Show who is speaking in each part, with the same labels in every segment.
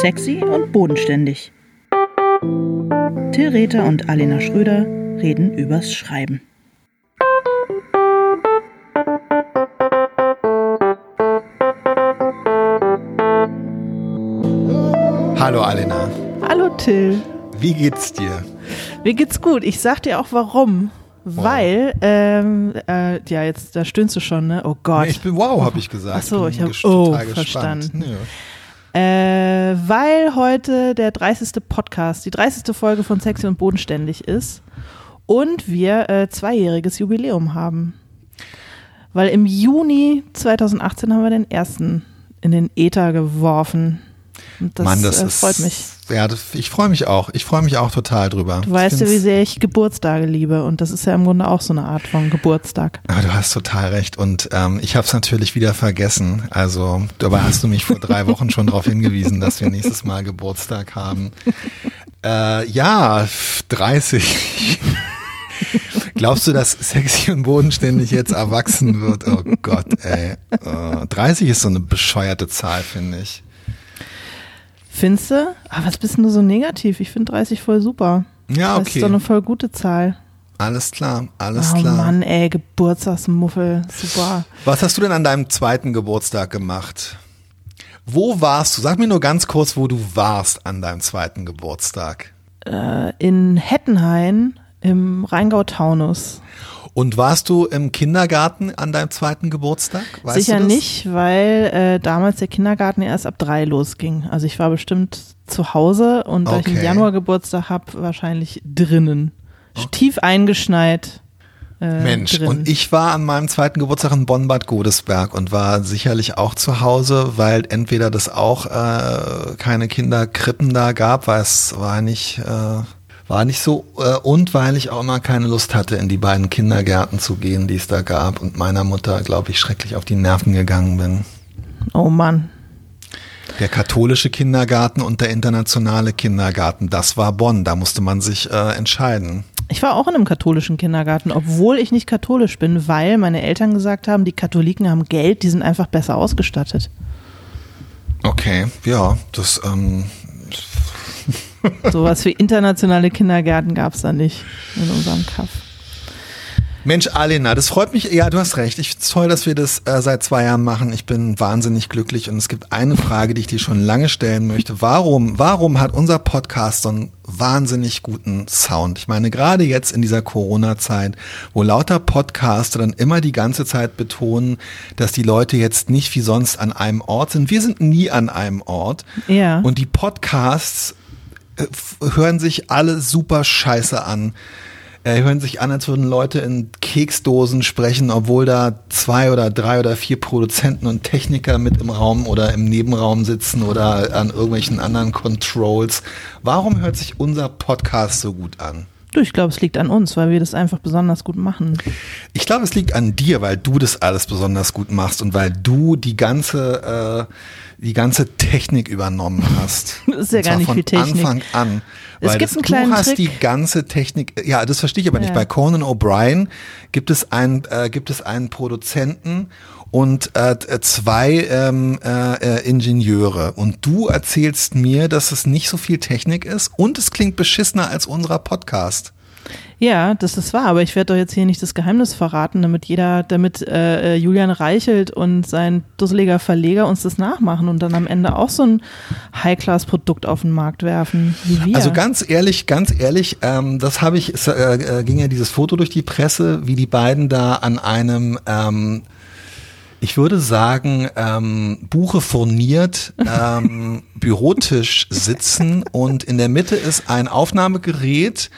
Speaker 1: Sexy und bodenständig. Till Rether und Alena Schröder reden übers Schreiben.
Speaker 2: Hallo Alena.
Speaker 3: Hallo Till.
Speaker 2: Wie geht's dir?
Speaker 3: Mir geht's gut. Ich sag dir auch warum.
Speaker 2: Wow.
Speaker 3: Weil, ähm, äh, ja, jetzt, da stöhnst du schon, ne? Oh Gott.
Speaker 2: Nee, ich bin wow, habe ich gesagt.
Speaker 3: Ach so,
Speaker 2: bin
Speaker 3: ich hab-
Speaker 2: ges-
Speaker 3: oh,
Speaker 2: gespannt.
Speaker 3: verstanden.
Speaker 2: Ja.
Speaker 3: Äh, weil heute der 30. Podcast, die 30. Folge von Sexy und Bodenständig ist und wir äh, zweijähriges Jubiläum haben. Weil im Juni 2018 haben wir den ersten in den Äther geworfen. Und das,
Speaker 2: Mann, das
Speaker 3: äh,
Speaker 2: ist,
Speaker 3: freut mich.
Speaker 2: Ja, das, ich freue mich auch. Ich freue mich auch total drüber.
Speaker 3: Du weißt ja, wie sehr ich Geburtstage liebe und das ist ja im Grunde auch so eine Art von Geburtstag.
Speaker 2: Ah, du hast total recht. Und ähm, ich habe es natürlich wieder vergessen. Also dabei hast du mich vor drei Wochen schon darauf hingewiesen, dass wir nächstes Mal Geburtstag haben. Äh, ja, 30. Glaubst du, dass sexy und bodenständig jetzt erwachsen wird? Oh Gott, ey. Äh, 30 ist so eine bescheuerte Zahl, finde ich.
Speaker 3: Findest du? Aber was bist denn du so negativ? Ich finde 30 voll super.
Speaker 2: Ja,
Speaker 3: Das ist
Speaker 2: okay.
Speaker 3: doch eine voll gute Zahl.
Speaker 2: Alles klar, alles
Speaker 3: oh
Speaker 2: klar.
Speaker 3: Mann, ey, Geburtstagsmuffel. Super.
Speaker 2: Was hast du denn an deinem zweiten Geburtstag gemacht? Wo warst du? Sag mir nur ganz kurz, wo du warst an deinem zweiten Geburtstag.
Speaker 3: Äh, in Hettenhain im Rheingau-Taunus.
Speaker 2: Und warst du im Kindergarten an deinem zweiten Geburtstag? Weißt
Speaker 3: Sicher nicht, weil äh, damals der Kindergarten erst ab drei losging. Also ich war bestimmt zu Hause und da ich
Speaker 2: Okay.
Speaker 3: im Januar Geburtstag habe, wahrscheinlich drinnen. Tief eingeschneit. Äh,
Speaker 2: Mensch,
Speaker 3: drin.
Speaker 2: und ich war an meinem zweiten Geburtstag in Bonn-Bad Godesberg und war sicherlich auch zu Hause, weil entweder das auch äh, keine Kinderkrippen da gab, weil es war nicht, äh, war nicht so, äh, und weil ich auch immer keine Lust hatte, in die beiden Kindergärten zu gehen, die es da gab und meiner Mutter, glaube ich, schrecklich auf die Nerven gegangen bin.
Speaker 3: Oh Mann.
Speaker 2: Der katholische Kindergarten und der internationale Kindergarten, das war Bonn, da musste man sich äh, entscheiden.
Speaker 3: Ich war auch in einem katholischen Kindergarten, obwohl ich nicht katholisch bin, weil meine Eltern gesagt haben, die Katholiken haben Geld, die sind einfach besser ausgestattet.
Speaker 2: Okay, ja, das, ähm,
Speaker 3: Sowas wie internationale Kindergärten gab es da nicht in unserem Kaff.
Speaker 2: Mensch, Alena, das freut mich. Ja, du hast recht. Ich finde es toll, dass wir das äh, seit zwei Jahren machen. Ich bin wahnsinnig glücklich und es gibt eine Frage, die ich dir schon lange stellen möchte. Warum, warum hat unser Podcast so einen wahnsinnig guten Sound? Ich meine, gerade jetzt in dieser Corona-Zeit, wo lauter Podcaster dann immer die ganze Zeit betonen, dass die Leute jetzt nicht wie sonst an einem Ort sind. Wir sind nie an einem Ort.
Speaker 3: Ja.
Speaker 2: Und die Podcasts hören sich alle super scheiße an. Äh, hören sich an, als würden Leute in Keksdosen sprechen, obwohl da zwei oder drei oder vier Produzenten und Techniker mit im Raum oder im Nebenraum sitzen oder an irgendwelchen anderen Controls. Warum hört sich unser Podcast so gut an?
Speaker 3: Du, ich glaube, es liegt an uns, weil wir das einfach besonders gut machen.
Speaker 2: Ich glaube, es liegt an dir, weil du das alles besonders gut machst und weil du die ganze, äh, die ganze Technik übernommen hast.
Speaker 3: Das ist ja gar nicht
Speaker 2: von
Speaker 3: viel Technik.
Speaker 2: Anfang an.
Speaker 3: Es gibt
Speaker 2: das,
Speaker 3: einen kleinen
Speaker 2: du hast
Speaker 3: Trick.
Speaker 2: die ganze Technik, ja, das verstehe ich aber nicht.
Speaker 3: Ja.
Speaker 2: Bei Conan O'Brien gibt es einen, äh, gibt es einen Produzenten und äh, zwei ähm, äh, äh, Ingenieure. Und du erzählst mir, dass es nicht so viel Technik ist und es klingt beschissener als unserer Podcast.
Speaker 3: Ja, das ist wahr, aber ich werde doch jetzt hier nicht das Geheimnis verraten, damit jeder, damit äh, äh, Julian Reichelt und sein dusseliger Verleger uns das nachmachen und dann am Ende auch so ein High-Class-Produkt auf den Markt werfen, wie wir.
Speaker 2: Also ganz ehrlich, ganz ehrlich, ähm, das habe ich, es äh, äh, ging ja dieses Foto durch die Presse, wie die beiden da an einem, ähm, ich würde sagen, ähm, Buche furniert, ähm, Bürotisch sitzen und in der Mitte ist ein Aufnahmegerät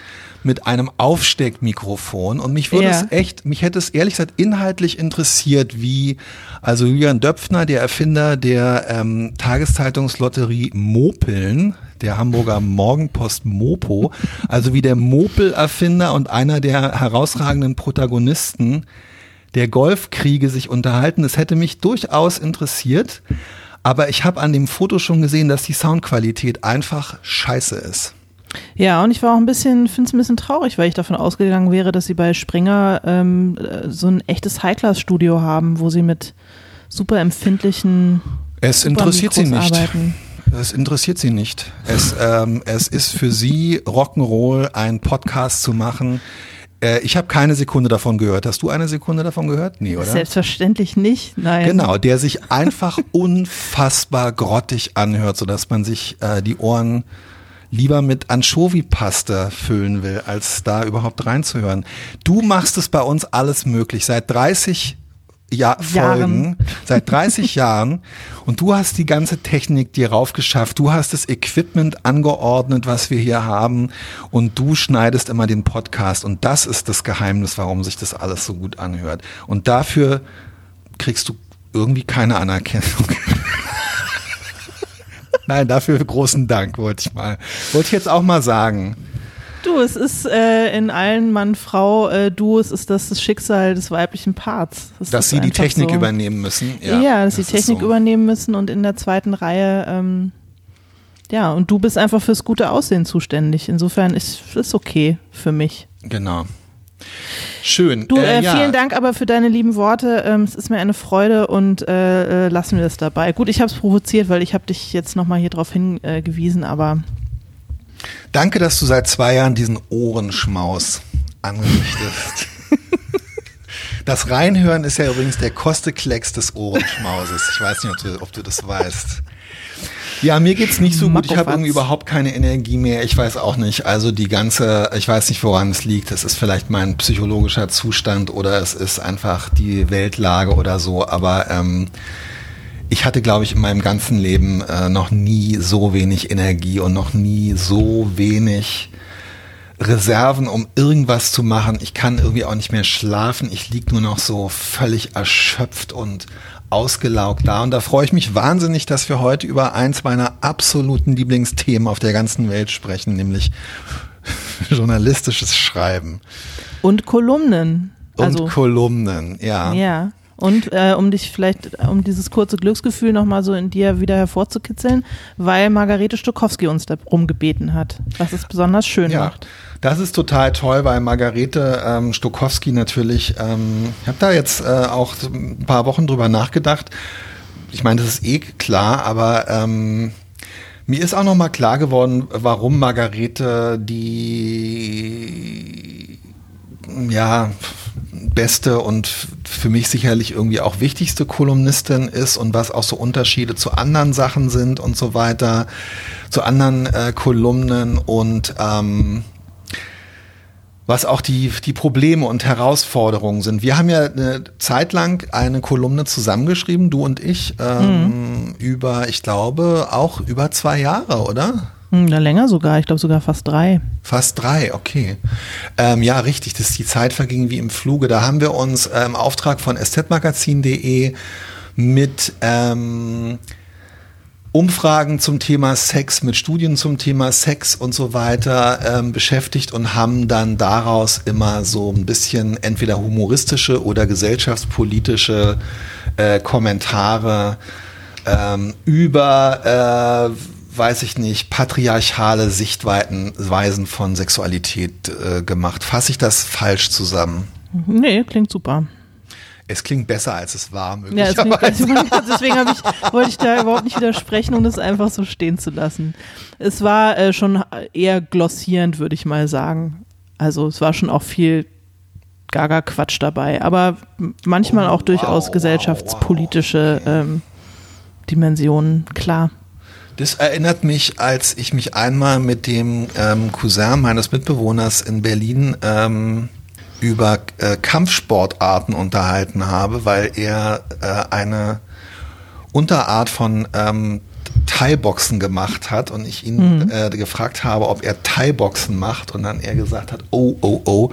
Speaker 2: mit einem Aufsteckmikrofon und mich würde
Speaker 3: Ja.
Speaker 2: es echt, mich hätte es ehrlich gesagt inhaltlich interessiert, wie also Julian Döpfner, der Erfinder der ähm, Tageszeitungslotterie Mopeln, der Hamburger Morgenpost Mopo, also wie der Mopel-Erfinder und einer der herausragenden Protagonisten der Golfkriege sich unterhalten. Das hätte mich durchaus interessiert, aber ich habe an dem Foto schon gesehen, dass die Soundqualität einfach scheiße ist.
Speaker 3: Ja, und ich war auch ein bisschen, finde es ein bisschen traurig, weil ich davon ausgegangen wäre, dass sie bei Springer ähm, äh, so ein echtes High-Class-Studio haben, wo sie mit super empfindlichen
Speaker 2: Es interessiert sie nicht.
Speaker 3: arbeiten.
Speaker 2: Das interessiert sie nicht. Es, ähm, es ist für sie Rock'n'Roll, einen Podcast zu machen. Äh, ich habe keine Sekunde davon gehört. Hast du eine Sekunde davon gehört? Nee, oder?
Speaker 3: Selbstverständlich nicht, nein.
Speaker 2: Genau, der sich einfach unfassbar grottig anhört, sodass man sich äh, die Ohren lieber mit Anchovy-Pasta füllen will, als da überhaupt reinzuhören. Du machst es bei uns alles möglich. Seit 30 ja Folgen, seit 30 Jahren und du hast die ganze Technik dir raufgeschafft, du hast das Equipment angeordnet, was wir hier haben und du schneidest immer den Podcast und das ist das Geheimnis, warum sich das alles so gut anhört. Und dafür kriegst du irgendwie keine Anerkennung. Nein, dafür großen Dank, wollte ich mal. Wollte ich jetzt auch mal sagen.
Speaker 3: Du, es ist äh, in allen Mann-Frau-Duos ist das das Schicksal des weiblichen Parts.
Speaker 2: Das dass sie die Technik so. übernehmen müssen.
Speaker 3: Ja, ja dass das sie Technik so. übernehmen müssen und in der zweiten Reihe, ähm, ja, und du bist einfach fürs gute Aussehen zuständig. Insofern ist es okay für mich.
Speaker 2: Genau. Schön.
Speaker 3: Du, äh, äh, ja. vielen Dank aber für deine lieben Worte. Ähm, es ist mir eine Freude und äh, äh lassen wir es dabei. Gut, ich habe es provoziert, weil ich habe dich jetzt nochmal hier drauf hingewiesen, aber
Speaker 2: Danke, dass du seit zwei Jahren diesen Ohrenschmaus anrichtest. Das Reinhören ist ja übrigens der Kosteklecks des Ohrenschmauses. Ich weiß nicht, ob du, ob du das weißt. Ja, mir geht's nicht so gut. Ich habe irgendwie überhaupt keine Energie mehr. Ich weiß auch nicht. Also die ganze, ich weiß nicht, woran es liegt. Es ist vielleicht mein psychologischer Zustand oder es ist einfach die Weltlage oder so. Aber ähm, ich hatte, glaube ich, in meinem ganzen Leben äh, noch nie so wenig Energie und noch nie so wenig Reserven, um irgendwas zu machen. Ich kann irgendwie auch nicht mehr schlafen. Ich lieg nur noch so völlig erschöpft und ausgelaugt da. Und da freue ich mich wahnsinnig, dass wir heute über eins meiner absoluten Lieblingsthemen auf der ganzen Welt sprechen, nämlich journalistisches Schreiben.
Speaker 3: Und Kolumnen.
Speaker 2: Und also, Kolumnen, ja.
Speaker 3: Ja. Und äh, um dich vielleicht, um dieses kurze Glücksgefühl nochmal so in dir wieder hervorzukitzeln, weil Margarete Stokowski uns darum gebeten hat, was es besonders schön ja. macht.
Speaker 2: Das ist total toll, weil Margarete ähm, Stokowski natürlich, ähm, ich habe da jetzt äh, auch ein paar Wochen drüber nachgedacht. Ich meine, das ist eh klar, aber ähm, mir ist auch nochmal klar geworden, warum Margarete die ja beste und für mich sicherlich irgendwie auch wichtigste Kolumnistin ist und was auch so Unterschiede zu anderen Sachen sind und so weiter, zu anderen äh, Kolumnen und ähm, was auch die, die Probleme und Herausforderungen sind. Wir haben ja eine Zeit lang eine Kolumne zusammengeschrieben, du und ich, ähm, mhm. über, ich glaube, auch über zwei Jahre, oder?
Speaker 3: Hm, na, länger sogar, ich glaube sogar fast drei.
Speaker 2: Fast drei, okay. Ähm, ja, richtig, das, die Zeit verging wie im Fluge. Da haben wir uns äh, im Auftrag von estetmagazin.de mit ähm, Umfragen zum Thema Sex, mit Studien zum Thema Sex und so weiter ähm, beschäftigt und haben dann daraus immer so ein bisschen entweder humoristische oder gesellschaftspolitische äh, Kommentare ähm, über äh, weiß ich nicht, patriarchale Sichtweisen von Sexualität äh, gemacht. Fasse ich das falsch zusammen?
Speaker 3: Nee, klingt super.
Speaker 2: Es klingt besser, als es war,
Speaker 3: möglicherweise. Ja, klingt, deswegen ich, wollte ich da überhaupt nicht widersprechen, um das einfach so stehen zu lassen. Es war äh, schon eher glossierend, würde ich mal sagen. Also es war schon auch viel Gaga-Quatsch dabei, aber manchmal oh, auch durchaus wow, gesellschaftspolitische wow, wow. Ähm, Dimensionen, klar.
Speaker 2: Das erinnert mich, als ich mich einmal mit dem ähm, Cousin meines Mitbewohners in Berlin ähm, über äh, Kampfsportarten unterhalten habe, weil er äh, eine Unterart von ähm, Thai-Boxen gemacht hat und ich ihn mhm. äh, gefragt habe, ob er Thai-Boxen macht und dann er gesagt hat, oh, oh, oh,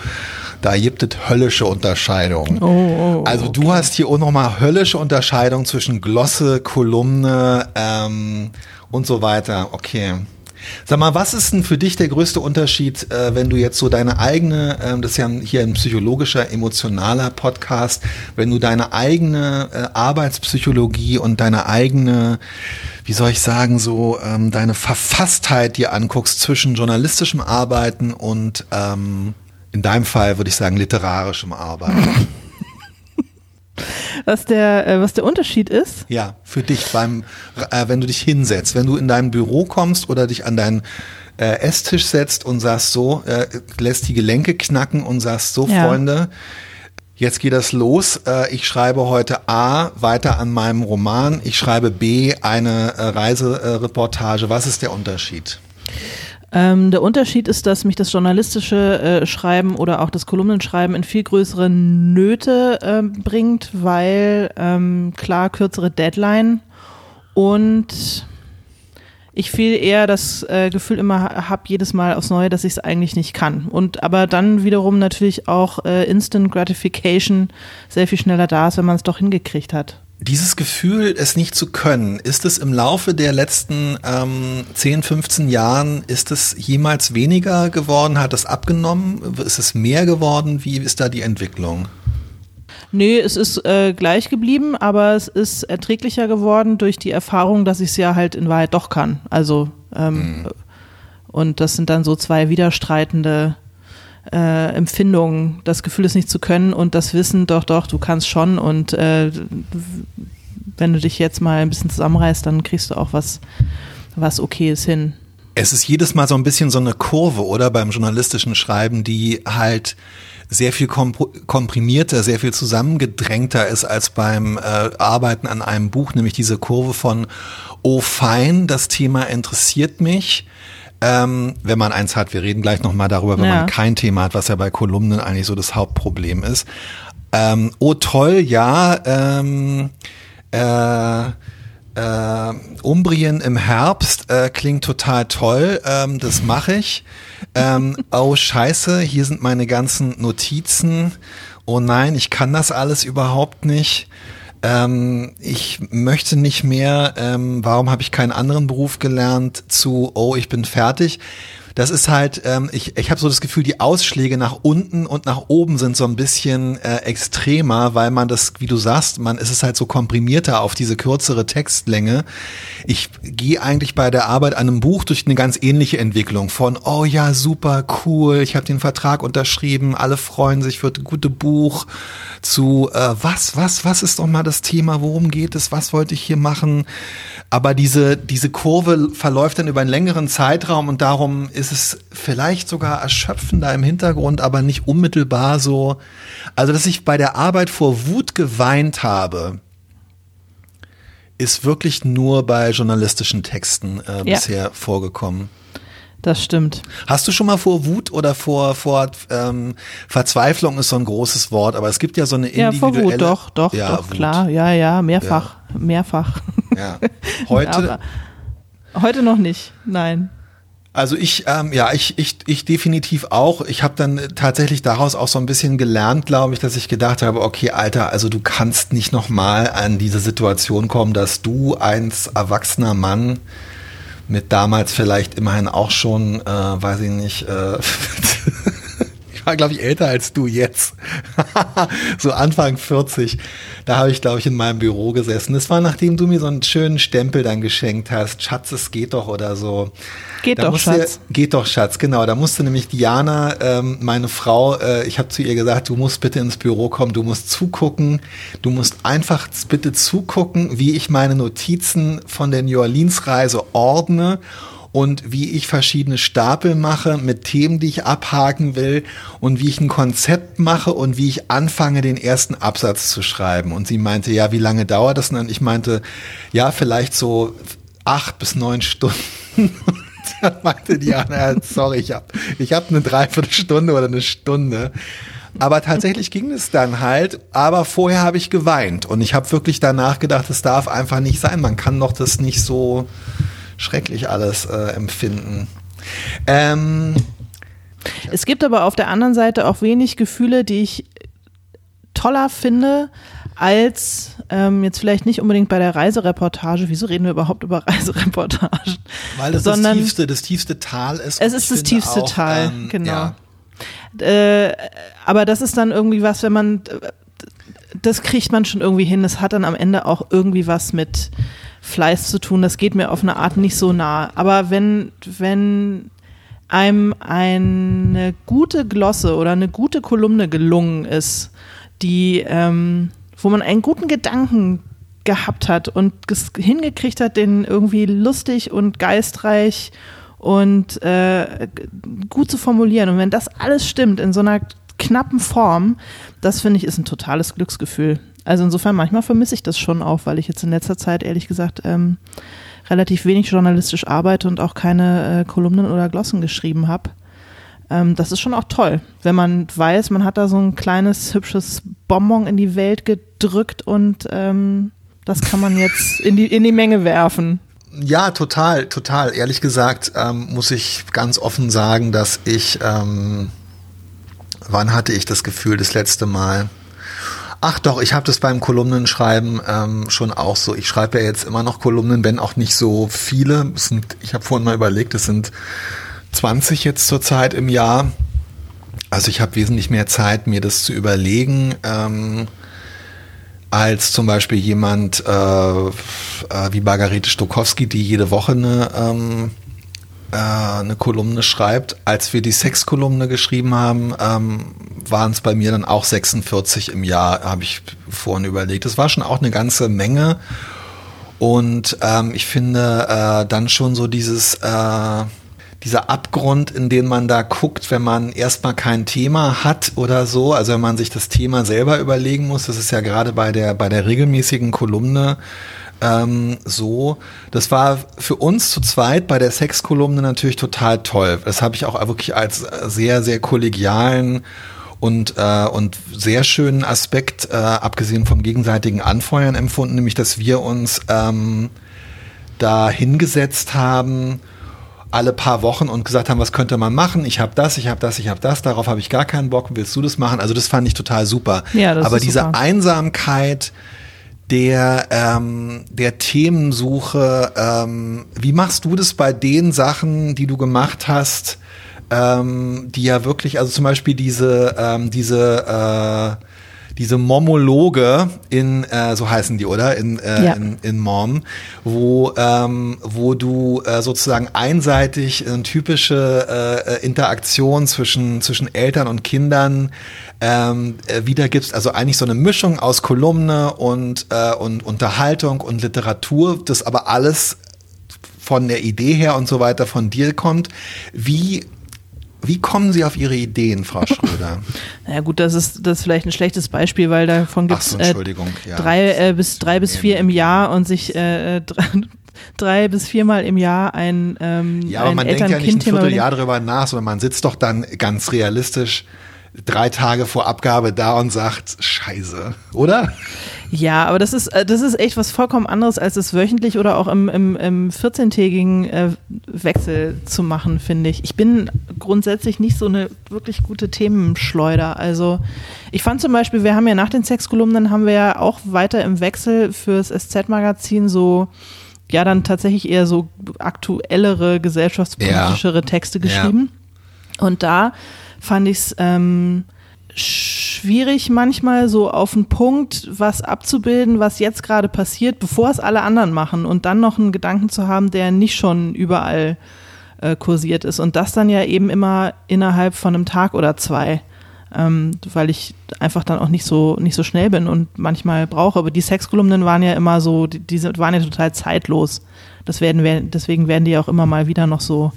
Speaker 2: da gibt es höllische Unterscheidungen. Oh, oh, also okay. du hast hier auch nochmal höllische Unterscheidung zwischen Glosse, Kolumne, ähm, und so weiter. Okay. Sag mal, was ist denn für dich der größte Unterschied, äh, wenn du jetzt so deine eigene, äh, das ist ja hier ein psychologischer, emotionaler Podcast, wenn du deine eigene äh, Arbeitspsychologie und deine eigene, wie soll ich sagen, so ähm, deine Verfasstheit dir anguckst zwischen journalistischem Arbeiten und ähm, in deinem Fall würde ich sagen literarischem Arbeiten?
Speaker 3: Was der, äh, was der Unterschied ist?
Speaker 2: Ja, für dich beim, äh, wenn du dich hinsetzt, wenn du in dein Büro kommst oder dich an deinen äh, Esstisch setzt und sagst so, äh, lässt die Gelenke knacken und sagst so,
Speaker 3: Ja.
Speaker 2: Freunde, jetzt geht das los. Äh, ich schreibe heute A weiter an meinem Roman. Ich schreibe B eine äh, Reisereportage. Was ist der Unterschied?
Speaker 3: Ähm, der Unterschied ist, dass mich das journalistische äh, Schreiben oder auch das Kolumnenschreiben in viel größere Nöte ähm, bringt, weil ähm, klar kürzere Deadline und ich viel eher das äh, Gefühl immer ha- habe jedes Mal aufs Neue, dass ich es eigentlich nicht kann. Und aber dann wiederum natürlich auch äh, Instant Gratification sehr viel schneller da ist, wenn man es doch hingekriegt hat.
Speaker 2: Dieses Gefühl, es nicht zu können, ist es im Laufe der letzten ähm, 10, 15 Jahren, ist es jemals weniger geworden? Hat es abgenommen? Ist es mehr geworden? Wie ist da die Entwicklung?
Speaker 3: Nee, es ist äh, gleich geblieben, aber es ist erträglicher geworden durch die Erfahrung, dass ich es ja halt in Wahrheit doch kann. Also ähm, und das sind dann so zwei widerstreitende äh, Empfindungen, das Gefühl, es nicht zu können und das Wissen, doch, doch, du kannst schon und äh, wenn du dich jetzt mal ein bisschen zusammenreißt, dann kriegst du auch was, was okay ist hin.
Speaker 2: Es ist jedes Mal so ein bisschen so eine Kurve, oder beim journalistischen Schreiben, die halt sehr viel kompr- komprimierter, sehr viel zusammengedrängter ist als beim äh, Arbeiten an einem Buch, nämlich diese Kurve von, oh fein, das Thema interessiert mich. Ähm, wenn man eins hat, wir reden gleich nochmal darüber, wenn
Speaker 3: Ja.
Speaker 2: man kein Thema hat, was ja bei Kolumnen eigentlich so das Hauptproblem ist. Ähm, oh toll, ja, ähm, äh, äh, Umbrien im Herbst äh, klingt total toll, ähm, das mache ich. Ähm, oh scheiße, hier sind meine ganzen Notizen. Oh nein, ich kann das alles überhaupt nicht. Ähm, ich möchte nicht mehr, ähm, warum habe ich keinen anderen Beruf gelernt, zu, oh, ich bin fertig. Das ist halt, ähm, ich, ich habe so das Gefühl, die Ausschläge nach unten und nach oben sind so ein bisschen äh, extremer, weil man das, wie du sagst, man es ist halt so komprimierter auf diese kürzere Textlänge. Ich gehe eigentlich bei der Arbeit an einem Buch durch eine ganz ähnliche Entwicklung von, oh ja, super, cool, ich habe den Vertrag unterschrieben, alle freuen sich für das gute Buch, zu, äh, was, was, was ist doch mal das Thema, worum geht es, was wollte ich hier machen? Aber diese, diese Kurve verläuft dann über einen längeren Zeitraum und darum ist es vielleicht sogar erschöpfender im Hintergrund, aber nicht unmittelbar so. Also, dass ich bei der Arbeit vor Wut geweint habe, ist wirklich nur bei journalistischen Texten äh,
Speaker 3: Ja.
Speaker 2: bisher vorgekommen.
Speaker 3: Das stimmt.
Speaker 2: Hast du schon mal vor Wut oder vor, vor ähm, Verzweiflung ist so ein großes Wort, aber es gibt ja so eine
Speaker 3: Ja, vor
Speaker 2: individuelle.
Speaker 3: Wut, doch, doch,
Speaker 2: ja,
Speaker 3: doch,
Speaker 2: Wut.
Speaker 3: klar. Ja, ja, mehrfach, mehrfach.
Speaker 2: Ja. Heute,
Speaker 3: Aber heute noch nicht, nein.
Speaker 2: Also ich, ähm, ja, ich, ich, ich definitiv auch. Ich habe dann tatsächlich daraus auch so ein bisschen gelernt, glaube ich, dass ich gedacht habe, okay, Alter, also du kannst nicht nochmal an diese Situation kommen, dass du als erwachsener Mann mit damals vielleicht immerhin auch schon, äh, weiß ich nicht, äh, war, glaube ich, älter als du jetzt. so Anfang 40. Da habe ich, glaube ich, in meinem Büro gesessen. Das war, nachdem du mir so einen schönen Stempel dann geschenkt hast. Schatz, es geht doch oder so.
Speaker 3: Geht
Speaker 2: Da
Speaker 3: doch,
Speaker 2: musste-
Speaker 3: Schatz.
Speaker 2: Geht doch, Schatz, genau. Da musste nämlich Diana, ähm, meine Frau, äh, ich habe zu ihr gesagt, du musst bitte ins Büro kommen, du musst zugucken, du musst einfach bitte zugucken, wie ich meine Notizen von der New Orleans-Reise ordne und wie ich verschiedene Stapel mache mit Themen, die ich abhaken will und wie ich ein Konzept mache und wie ich anfange, den ersten Absatz zu schreiben. Und sie meinte, ja, wie lange dauert das? Und ich meinte, ja, vielleicht so acht bis neun Stunden. Dann meinte Diana, sorry, ich habe ich hab eine Dreiviertelstunde oder eine Stunde. Aber tatsächlich ging es dann halt. Aber vorher habe ich geweint und ich habe wirklich danach gedacht, es darf einfach nicht sein. Man kann doch das nicht so schrecklich alles äh, empfinden. Ähm,
Speaker 3: Es gibt aber auf der anderen Seite auch wenig Gefühle, die ich toller finde, als ähm, jetzt vielleicht nicht unbedingt bei der Reisereportage. Wieso reden wir überhaupt über Reisereportagen?
Speaker 2: weil das
Speaker 3: Sondern
Speaker 2: das tiefste, das tiefste Tal ist.
Speaker 3: Es ist das tiefste
Speaker 2: auch,
Speaker 3: Tal,
Speaker 2: ähm,
Speaker 3: genau.
Speaker 2: Ja,
Speaker 3: Äh, aber das ist dann irgendwie was, wenn man, das kriegt man schon irgendwie hin. Das hat dann am Ende auch irgendwie was mit Fleiß zu tun. Das geht mir auf eine Art nicht so nah. Aber wenn, wenn einem eine gute Glosse oder eine gute Kolumne gelungen ist, die ähm, wo man einen guten Gedanken gehabt hat und hingekriegt hat, den irgendwie lustig und geistreich und äh, gut zu formulieren. Und wenn das alles stimmt in so einer knappen Form, das finde ich ist ein totales Glücksgefühl. Also insofern manchmal vermisse ich das schon auch, weil ich jetzt in letzter Zeit ehrlich gesagt ähm, relativ wenig journalistisch arbeite und auch keine äh, Kolumnen oder Glossen geschrieben habe. Ähm, das ist schon auch toll, wenn man weiß, man hat da so ein kleines hübsches Bonbon in die Welt gedrückt und ähm, das kann man jetzt in die, in die Menge werfen.
Speaker 2: Ja, total, total. Ehrlich gesagt ähm, muss ich ganz offen sagen, dass ich, ähm, wann hatte ich das Gefühl das letzte Mal? Ach doch, ich habe das beim Kolumnenschreiben ähm, schon auch so. Ich schreibe ja jetzt immer noch Kolumnen, wenn auch nicht so viele. Sind, ich habe vorhin mal überlegt, es sind 20 jetzt zurzeit im Jahr. Also ich habe wesentlich mehr Zeit, mir das zu überlegen. Ähm, als zum Beispiel jemand äh, äh, wie Margarete Stokowski, die jede Woche eine, ähm, äh, eine Kolumne schreibt. Als wir die Sexkolumne geschrieben haben, ähm, waren es bei mir dann auch 46 im Jahr, habe ich vorhin überlegt. Das war schon auch eine ganze Menge. Und ähm, ich finde äh, dann schon so dieses äh, dieser Abgrund, in den man da guckt, wenn man erstmal kein Thema hat oder so, also wenn man sich das Thema selber überlegen muss, das ist ja gerade bei der, bei der regelmäßigen Kolumne ähm, so. Das war für uns zu zweit bei der Sexkolumne natürlich total toll. Das habe ich auch wirklich als sehr, sehr kollegialen und, äh, und sehr schönen Aspekt, äh, abgesehen vom gegenseitigen Anfeuern empfunden, nämlich dass wir uns ähm, da hingesetzt haben alle paar Wochen und gesagt haben, was könnte man machen? Ich habe das, ich habe das, ich habe das, darauf habe ich gar keinen Bock. Willst du das machen? Also das fand ich total super. Ja, das Aber ist diese super. Einsamkeit der ähm, der Themensuche, ähm, wie machst du das bei den Sachen, die du gemacht hast, ähm, die ja wirklich, also zum Beispiel diese ähm, diese äh, diese Momologe in, äh, so heißen die, oder? In, äh, ja. in, in Mom, wo, ähm, wo du äh, sozusagen einseitig eine typische äh, Interaktion zwischen, zwischen Eltern und Kindern ähm, äh, wiedergibst. Also eigentlich so eine Mischung aus Kolumne und, äh, und Unterhaltung und Literatur, das aber alles von der Idee her und so weiter von dir kommt. Wie wie kommen Sie auf Ihre Ideen, Frau Schröder?
Speaker 3: naja gut, das ist, das ist vielleicht ein schlechtes Beispiel, weil davon gibt es so, äh, ja. drei, äh, bis, drei bis vier im Jahr und sich äh, drei, drei bis viermal im Jahr ein ähm,
Speaker 2: Ja, aber man denkt ja nicht ein Vierteljahr darüber nach, sondern man sitzt doch dann ganz realistisch drei Tage vor Abgabe da und sagt, scheiße, oder?
Speaker 3: Ja, aber das ist, äh, das ist echt was vollkommen anderes, als es wöchentlich oder auch im, im, im 14-tägigen äh, Wechsel zu machen, finde ich. Ich bin grundsätzlich nicht so eine wirklich gute Themenschleuder. Also ich fand zum Beispiel, wir haben ja nach den Sexkolumnen haben wir ja auch weiter im Wechsel fürs SZ-Magazin so ja dann tatsächlich eher so aktuellere, gesellschaftspolitischere ja. Texte geschrieben. Ja. Und da fand ich es ähm, schwierig manchmal so auf den Punkt was abzubilden, was jetzt gerade passiert, bevor es alle anderen machen und dann noch einen Gedanken zu haben, der nicht schon überall äh, kursiert ist und das dann ja eben immer innerhalb von einem Tag oder zwei, ähm, weil ich einfach dann auch nicht so nicht so schnell bin und manchmal brauche. Aber die Sexkolumnen waren ja immer so, die, die waren ja total zeitlos. Das werden, deswegen werden die auch immer mal wieder noch so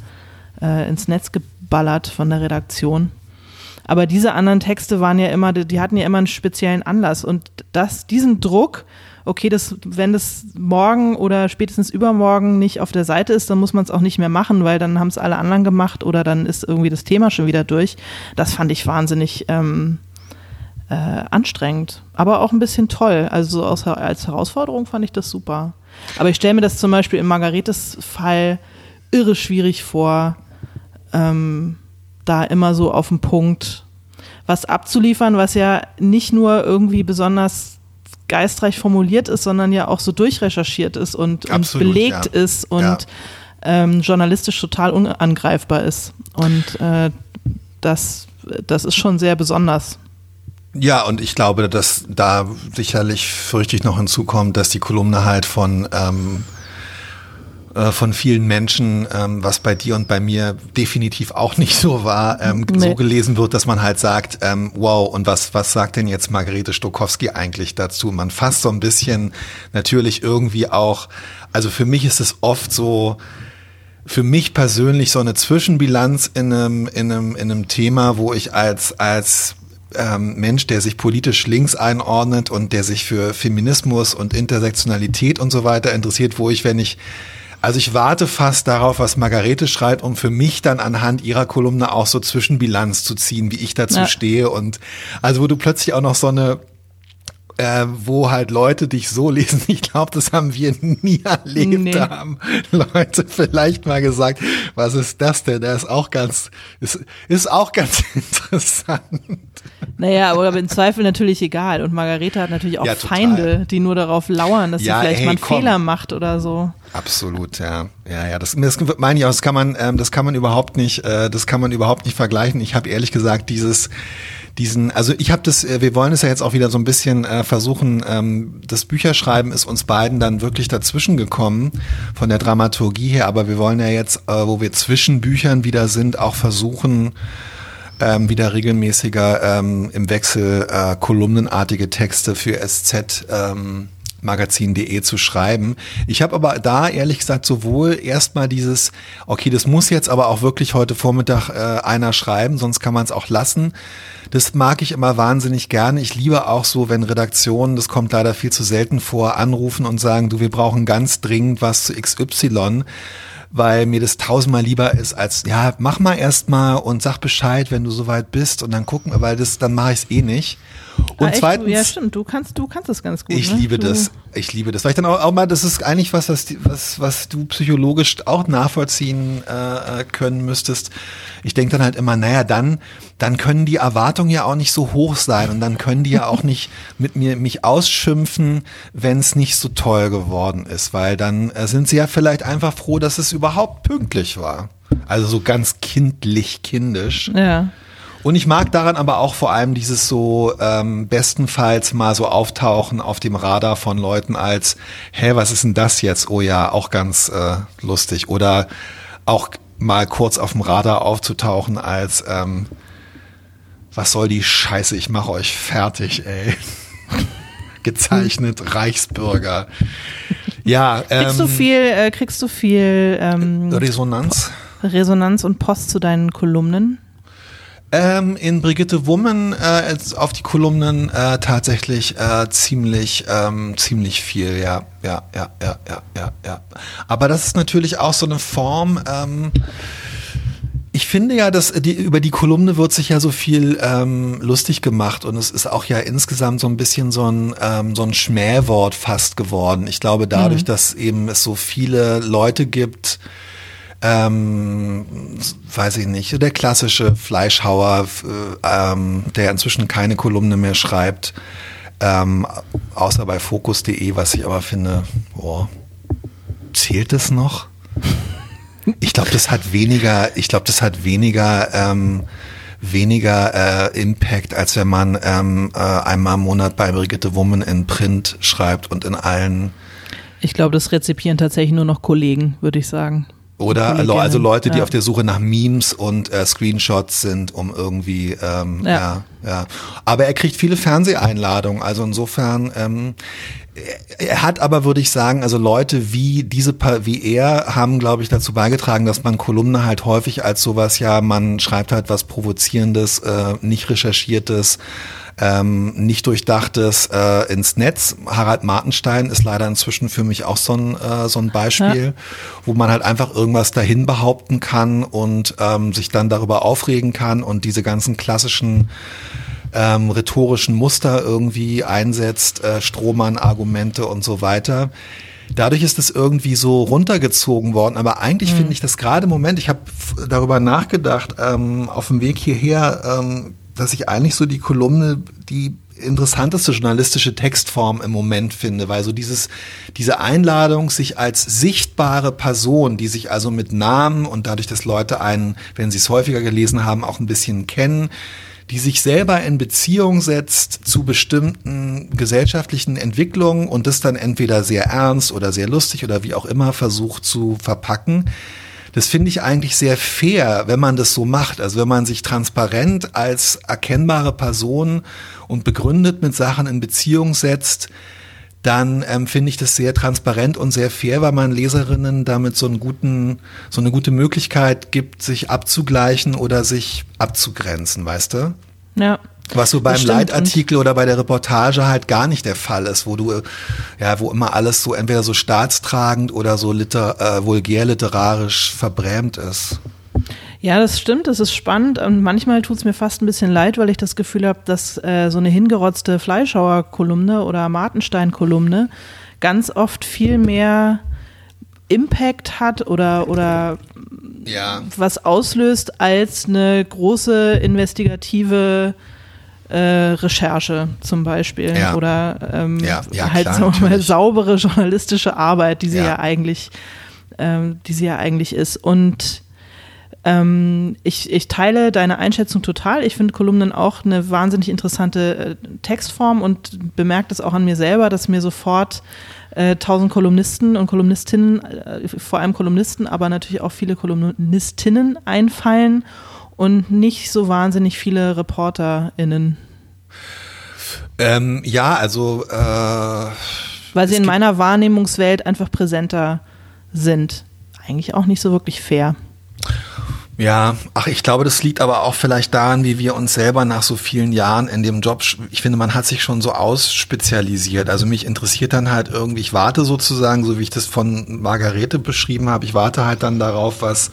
Speaker 3: äh, ins Netz geballert von der Redaktion. Aber diese anderen Texte waren ja immer, die hatten ja immer einen speziellen Anlass. Und das, diesen Druck, okay, das, wenn das morgen oder spätestens übermorgen nicht auf der Seite ist, dann muss man es auch nicht mehr machen, weil dann haben es alle anderen gemacht oder dann ist irgendwie das Thema schon wieder durch. Das fand ich wahnsinnig ähm, äh, anstrengend, aber auch ein bisschen toll. Also aus, als Herausforderung fand ich das super. Aber ich stelle mir das zum Beispiel im Margaretes Fall irre schwierig vor, ähm, da immer so auf den Punkt was abzuliefern, was ja nicht nur irgendwie besonders geistreich formuliert ist, sondern ja auch so durchrecherchiert ist und, Absolut, und belegt ja. ist und ja. ähm, journalistisch total unangreifbar ist. Und äh, das, das ist schon sehr besonders.
Speaker 2: Ja, und ich glaube, dass da sicherlich richtig noch hinzukommt, dass die Kolumne halt von ähm, äh, von vielen Menschen, ähm, was bei dir und bei mir definitiv auch nicht so war, ähm,
Speaker 3: Nee.
Speaker 2: so gelesen wird, dass man halt sagt, ähm, wow, und was, was sagt denn jetzt Margarete Stokowski eigentlich dazu? Man fasst so ein bisschen natürlich irgendwie auch, also für mich ist es oft so, für mich persönlich so eine Zwischenbilanz in einem, in einem, in einem Thema, wo ich als, als ähm, Mensch, der sich politisch links einordnet und der sich für Feminismus und Intersektionalität und so weiter interessiert, wo ich, wenn ich also ich warte fast darauf, was Margarete schreibt, um für mich dann anhand ihrer Kolumne auch so Zwischenbilanz zu ziehen, wie ich dazu
Speaker 3: Ja.
Speaker 2: stehe. Und also wo du plötzlich auch noch so eine äh, wo halt Leute dich so lesen. Ich glaube, das haben wir nie erlebt.
Speaker 3: Nee.
Speaker 2: Da haben Leute vielleicht mal gesagt, was ist das denn? Der ist auch ganz, ist, ist auch ganz interessant.
Speaker 3: Naja, aber im Zweifel natürlich egal. Und Margarete hat natürlich auch
Speaker 2: Ja.
Speaker 3: Feinde, die nur darauf lauern, dass
Speaker 2: Ja,
Speaker 3: sie vielleicht
Speaker 2: ey,
Speaker 3: mal einen
Speaker 2: komm.
Speaker 3: Fehler macht oder so.
Speaker 2: Absolut, ja, ja, ja. Das, das meine ich auch. Das kann man, ähm, das kann man überhaupt nicht, äh, das kann man überhaupt nicht vergleichen. Ich habe ehrlich gesagt dieses, diesen, also ich habe das, äh, wir wollen es ja jetzt auch wieder so ein bisschen äh, versuchen. Ähm, das Bücherschreiben ist uns beiden dann wirklich dazwischen gekommen von der Dramaturgie her. Aber wir wollen ja jetzt, äh, wo wir zwischen Büchern wieder sind, auch versuchen ähm, wieder regelmäßiger ähm, im Wechsel äh, kolumnenartige Texte für SZ ähm, magazin.de zu schreiben. Ich habe aber da ehrlich gesagt sowohl erstmal dieses, okay, das muss jetzt aber auch wirklich heute Vormittag äh, einer schreiben, sonst kann man es auch lassen. Das mag ich immer wahnsinnig gerne. Ich liebe auch so, wenn Redaktionen, das kommt leider viel zu selten vor, anrufen und sagen, du, wir brauchen ganz dringend was zu XY weil mir das tausendmal lieber ist als, ja, mach mal erstmal und sag Bescheid, wenn du soweit bist und dann gucken, weil das, dann mache ich es eh nicht. Und
Speaker 3: Ah,
Speaker 2: zweitens,
Speaker 3: Ja, stimmt. Du kannst, du kannst das ganz gut.
Speaker 2: ich
Speaker 3: ne?
Speaker 2: liebe
Speaker 3: du,
Speaker 2: das. Ich liebe das. Weil ich dann auch, auch mal, das ist eigentlich was, was, was, was du psychologisch auch nachvollziehen äh, äh, können müsstest. Ich denke dann halt immer, naja, dann, dann können die Erwartungen ja auch nicht so hoch sein und dann können die ja auch nicht mit mir mich ausschimpfen, wenn es nicht so toll geworden ist, weil dann äh, sind sie ja vielleicht einfach froh, dass es überhaupt pünktlich war. Also so ganz kindlich, kindisch.
Speaker 3: Ja.
Speaker 2: Und ich mag daran aber auch vor allem dieses so ähm, bestenfalls mal so auftauchen auf dem Radar von Leuten als, hä, was ist denn das jetzt? Oh ja, auch ganz äh, lustig. Oder auch mal kurz auf dem Radar aufzutauchen als, ähm, was soll die Scheiße, ich mache euch fertig, ey. Gezeichnet Reichsbürger. Ja,
Speaker 3: Kriegst du
Speaker 2: ähm,
Speaker 3: viel, äh, kriegst du viel ähm,
Speaker 2: Resonanz?
Speaker 3: Resonanz und Post zu deinen Kolumnen?
Speaker 2: Ähm, in Brigitte Wummen äh, auf die Kolumnen äh, tatsächlich äh, ziemlich ähm, ziemlich viel, ja, ja, ja, ja, ja, ja, ja. Aber das ist natürlich auch so eine Form. Ähm, ich finde ja, dass die, über die Kolumne wird sich ja so viel ähm, lustig gemacht und es ist auch ja insgesamt so ein bisschen so ein, ähm, so ein Schmähwort fast geworden. Ich glaube, dadurch, dass eben es so viele Leute gibt, ähm, weiß ich nicht, der klassische Fleischhauer, äh, ähm, der inzwischen keine Kolumne mehr schreibt, ähm, außer bei Focus.de, was ich aber finde, boah, zählt das noch? Ich glaube, das hat weniger, ich glaube, das hat weniger, ähm, weniger äh, Impact, als wenn man ähm, äh, einmal im Monat bei Brigitte Woman in Print schreibt und in allen
Speaker 3: Ich glaube, das rezipieren tatsächlich nur noch Kollegen, würde ich sagen.
Speaker 2: Oder also Leute, die
Speaker 3: ja.
Speaker 2: auf der Suche nach Memes und äh, Screenshots sind, um irgendwie, ähm, ja.
Speaker 3: Ja.
Speaker 2: ja, Aber er kriegt viele Fernseheinladungen, also insofern, ähm, er, hat aber, würde ich sagen, also Leute wie diese, wie er, haben, glaube ich, dazu beigetragen, dass man Kolumne halt häufig als sowas, ja, man schreibt halt was Provozierendes, äh, nicht recherchiertes, ähm, nicht durchdachtes äh, ins Netz. Harald Martenstein ist leider inzwischen für mich auch so ein, äh, so ein Beispiel, wo man halt einfach irgendwas dahin behaupten kann und ähm, sich dann darüber aufregen kann und diese ganzen klassischen ähm, rhetorischen Muster irgendwie einsetzt, äh, Strohmann-Argumente und so weiter. Dadurch ist es irgendwie so runtergezogen worden, aber eigentlich finde ich das gerade im Moment, ich habe darüber nachgedacht, ähm, auf dem Weg hierher, ähm, dass ich eigentlich so die Kolumne, die interessanteste journalistische Textform im Moment finde, weil so dieses, diese Einladung, sich als sichtbare Person, die sich also mit Namen und dadurch, dass Leute einen, wenn sie es häufiger gelesen haben, auch ein bisschen kennen, die sich selber in Beziehung setzt zu bestimmten gesellschaftlichen Entwicklungen und das dann entweder sehr ernst oder sehr lustig oder wie auch immer versucht zu verpacken. Das finde ich eigentlich sehr fair, wenn man das so macht. Also wenn man sich transparent als erkennbare Person und begründet mit Sachen in Beziehung setzt, dann ähm, finde ich das sehr transparent und sehr fair, weil man Leserinnen damit so einen guten, so eine gute Möglichkeit gibt, sich abzugleichen oder sich abzugrenzen, weißt du?
Speaker 3: Ja.
Speaker 2: Was so beim Leitartikel oder bei der Reportage halt gar nicht der Fall ist, wo du, ja, wo immer alles so entweder so staatstragend oder so liter, äh, vulgär literarisch verbrämt ist.
Speaker 3: Ja, das stimmt, das ist spannend und manchmal tut es mir fast ein bisschen leid, weil ich das Gefühl habe, dass äh, so eine hingerotzte Fleischhauer-Kolumne oder Martenstein-Kolumne ganz oft viel mehr Impact hat oder, oder
Speaker 2: ja.
Speaker 3: was auslöst als eine große investigative äh, Recherche zum Beispiel
Speaker 2: Ja.
Speaker 3: oder ähm,
Speaker 2: Ja, ja,
Speaker 3: halt
Speaker 2: klar,
Speaker 3: mal, saubere journalistische Arbeit, die sie ja, eigentlich, ähm, die sie ja eigentlich ist. Und ähm, ich, ich teile deine Einschätzung total. Ich finde Kolumnen auch eine wahnsinnig interessante äh, Textform und bemerke das auch an mir selber, dass mir sofort äh, tausend Kolumnisten und Kolumnistinnen, äh, vor allem Kolumnisten, aber natürlich auch viele Kolumnistinnen einfallen und nicht so wahnsinnig viele ReporterInnen.
Speaker 2: Ähm, ja, also äh,
Speaker 3: Weil sie in meiner Wahrnehmungswelt einfach präsenter sind. Eigentlich auch nicht so wirklich fair.
Speaker 2: Ja, ach, ich glaube, das liegt aber auch vielleicht daran, wie wir uns selber nach so vielen Jahren in dem Job, ich finde, man hat sich schon so ausspezialisiert. Also mich interessiert dann halt irgendwie, ich warte sozusagen, so wie ich das von Margarete beschrieben habe, ich warte halt dann darauf, was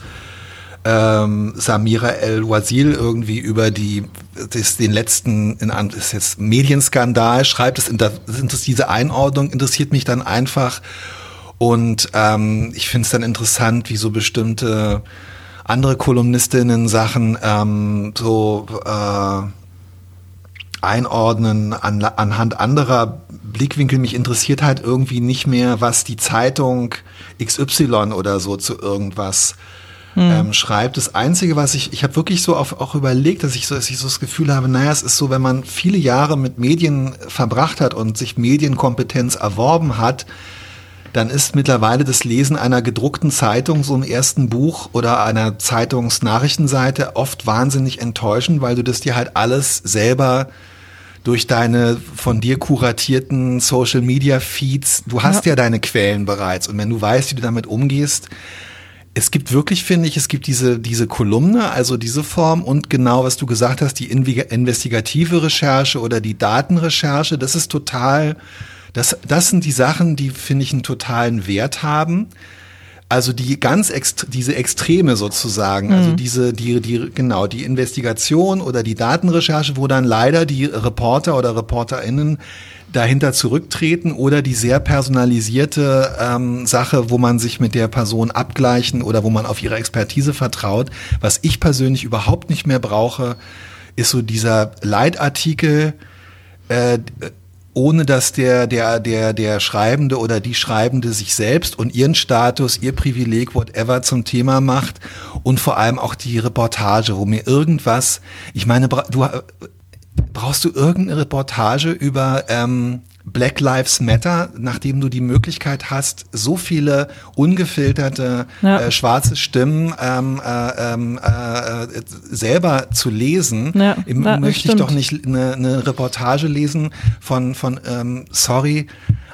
Speaker 2: ähm, Samira El-Wazil irgendwie über die, das, den letzten, in, das ist jetzt Medienskandal schreibt. Das, das, diese Einordnung interessiert mich dann einfach. Und ähm, ich finde es dann interessant, wie so bestimmte andere Kolumnistinnen Sachen ähm, so äh, einordnen an, anhand anderer Blickwinkel. Mich interessiert halt irgendwie nicht mehr, was die Zeitung XY oder so zu irgendwas ähm, schreibt. Das Einzige, was ich, ich habe wirklich so auf, auch überlegt, dass ich, so, dass ich so das Gefühl habe, naja, es ist so, wenn man viele Jahre mit Medien verbracht hat und sich Medienkompetenz erworben hat, dann ist mittlerweile das Lesen einer gedruckten Zeitung, so im ersten Buch oder einer Zeitungsnachrichtenseite oft wahnsinnig enttäuschend, weil du das dir halt alles selber durch deine von dir kuratierten Social Media Feeds, du hast ja. deine Quellen bereits und wenn du weißt, wie du damit umgehst, es gibt wirklich, finde ich, es gibt diese, diese Kolumne, also diese Form und genau, was du gesagt hast, die investigative Recherche oder die Datenrecherche, das ist total, das, das sind die Sachen, die, finde ich, einen totalen Wert haben. Also die ganz ext diese Extreme sozusagen, also diese die die genau die Investigation oder die Datenrecherche, wo dann leider die Reporter oder Reporterinnen dahinter zurücktreten oder die sehr personalisierte ähm, Sache, wo man sich mit der Person abgleichen oder wo man auf ihre Expertise vertraut. Was ich persönlich überhaupt nicht mehr brauche, ist so dieser Leitartikel. Äh, ohne dass der, der, der, der Schreibende oder die Schreibende sich selbst und ihren Status, ihr Privileg, whatever zum Thema macht und vor allem auch die Reportage, wo mir irgendwas, ich meine, du, brauchst du irgendeine Reportage über ähm, Black Lives Matter, nachdem du die Möglichkeit hast, so viele ungefilterte
Speaker 3: Ja.
Speaker 2: äh, schwarze Stimmen ähm, äh, ähm, äh, selber zu lesen,
Speaker 3: Ja, ja,
Speaker 2: möchte ich doch nicht eine, eine Reportage lesen von, von ähm, sorry,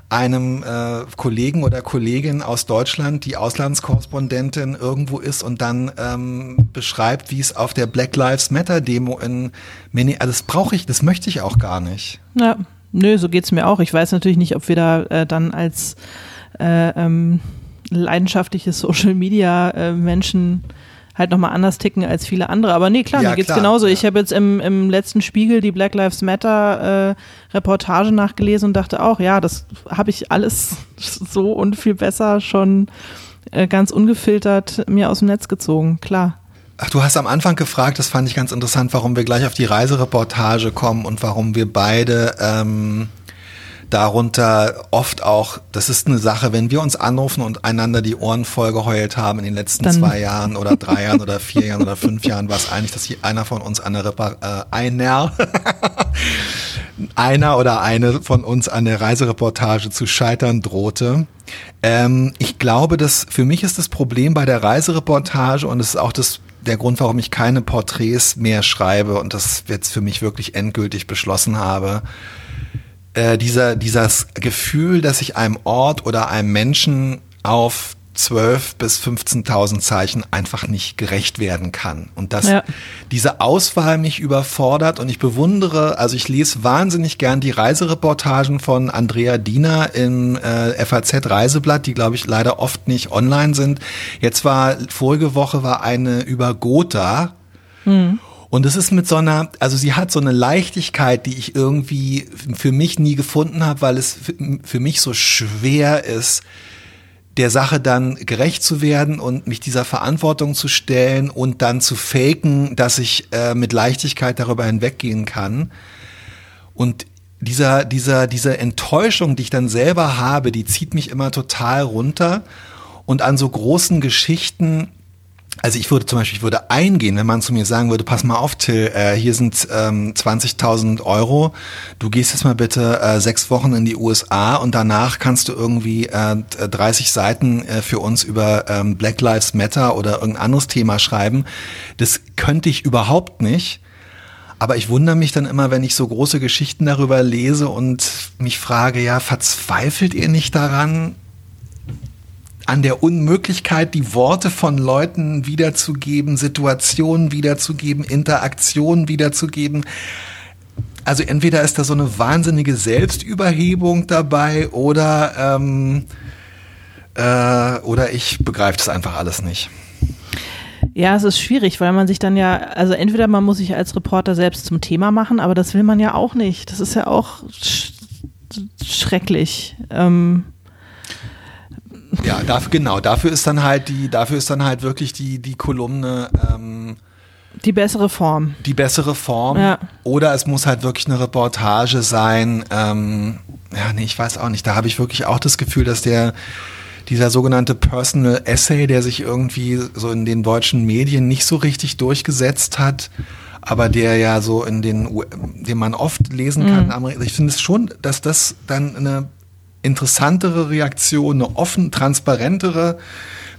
Speaker 2: einem äh, Kollegen oder Kollegin aus Deutschland, die Auslandskorrespondentin irgendwo ist und dann ähm, beschreibt, wie es auf der Black Lives Matter Demo in Mini, also das brauche ich, das möchte ich auch gar nicht.
Speaker 3: Ja, nö, so geht's mir auch. Ich weiß natürlich nicht, ob wir da äh, dann als äh, ähm, leidenschaftliche Social Media äh, Menschen halt nochmal anders ticken als viele andere. Aber nee, klar,
Speaker 2: Ja,
Speaker 3: mir geht's
Speaker 2: klar,
Speaker 3: genauso.
Speaker 2: ja.
Speaker 3: Ich habe jetzt im, im letzten Spiegel die Black Lives Matter äh, Reportage nachgelesen und dachte auch, ja, das habe ich alles so und viel besser schon äh, ganz ungefiltert mir aus dem Netz gezogen. Klar.
Speaker 2: Ach, du hast am Anfang gefragt, das fand ich ganz interessant, warum wir gleich auf die Reisereportage kommen und warum wir beide ähm, darunter oft auch, das ist eine Sache, wenn wir uns anrufen und einander die Ohren vollgeheult haben in den letzten
Speaker 3: Dann-
Speaker 2: zwei Jahren oder drei Jahren oder vier Jahren oder fünf Jahren, war es eigentlich, dass hier einer von uns eine Repa äh, einer einer oder eine von uns an der Reisereportage zu scheitern drohte. Ähm, ich glaube, dass für mich ist das Problem bei der Reisereportage und es ist auch das der Grund, warum ich keine Porträts mehr schreibe und das jetzt für mich wirklich endgültig beschlossen habe. Äh, dieser, dieses Gefühl, dass ich einem Ort oder einem Menschen auf 12 bis 15.000 Zeichen einfach nicht gerecht werden kann. Und dass
Speaker 3: Ja.
Speaker 2: diese Auswahl mich überfordert und ich bewundere, also ich lese wahnsinnig gern die Reisereportagen von Andrea Diener im äh, FAZ Reiseblatt, die glaube ich leider oft nicht online sind. Jetzt war, vorige Woche war eine über Gotha. Und es ist mit so einer, also sie hat so eine Leichtigkeit, die ich irgendwie für mich nie gefunden habe, weil es für, mich so schwer ist, der Sache dann gerecht zu werden und mich dieser Verantwortung zu stellen und dann zu faken, dass ich äh, mit Leichtigkeit darüber hinweggehen kann. Und dieser, dieser, diese Enttäuschung, die ich dann selber habe, die zieht mich immer total runter. Und an so großen Geschichten, also ich würde zum Beispiel, ich würde eingehen, wenn man zu mir sagen würde, pass mal auf, Till, äh, hier sind ähm, 20.000 Euro, du gehst jetzt mal bitte äh, sechs Wochen in die USA und danach kannst du irgendwie äh, 30 Seiten äh, für uns über ähm, Black Lives Matter oder irgendein anderes Thema schreiben. Das könnte ich überhaupt nicht. Aber ich wundere mich dann immer, wenn ich so große Geschichten darüber lese und mich frage, ja, verzweifelt ihr nicht daran, an der Unmöglichkeit, die Worte von Leuten wiederzugeben, Situationen wiederzugeben, Interaktionen wiederzugeben. Also entweder ist da so eine wahnsinnige Selbstüberhebung dabei oder, ähm, äh, oder ich begreife das einfach alles nicht.
Speaker 3: Ja, es ist schwierig, weil man sich dann ja, also entweder man muss sich als Reporter selbst zum Thema machen, aber das will man ja auch nicht. Das ist ja auch sch schrecklich. Ähm,
Speaker 2: Ja, dafür, genau, dafür ist dann halt die, dafür ist dann halt wirklich die, die Kolumne, ähm,
Speaker 3: die bessere Form.
Speaker 2: die bessere Form.
Speaker 3: Ja.
Speaker 2: Oder es muss halt wirklich eine Reportage sein. Ähm, ja, nee, ich weiß auch nicht. Da habe ich wirklich auch das Gefühl, dass der dieser sogenannte Personal Essay, der sich irgendwie so in den deutschen Medien nicht so richtig durchgesetzt hat, aber der ja so in den, den man oft lesen kann. Ameri- Ich finde es schon, dass das dann eine interessantere Reaktion, eine offen, transparentere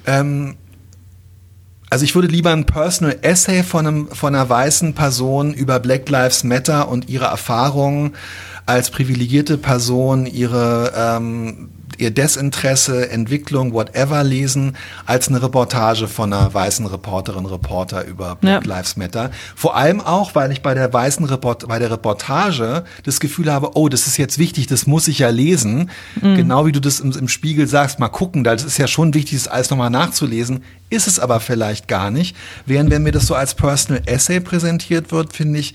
Speaker 2: ähm, also ich würde lieber ein Personal Essay von, einem, von einer weißen Person über Black Lives Matter und ihre Erfahrungen als privilegierte Person, ihre ähm, ihr Desinteresse, Entwicklung, whatever lesen, als eine Reportage von einer weißen Reporterin, Reporter über Black
Speaker 3: Ja.
Speaker 2: Lives Matter. Vor allem auch, weil ich bei der weißen Report bei der Reportage das Gefühl habe, oh, das ist jetzt wichtig, das muss ich ja lesen. Genau wie du das im, im Spiegel sagst, mal gucken, das ist ja schon wichtig, das alles nochmal nachzulesen, ist es aber vielleicht gar nicht. Während wenn mir das so als Personal Essay präsentiert wird, finde ich,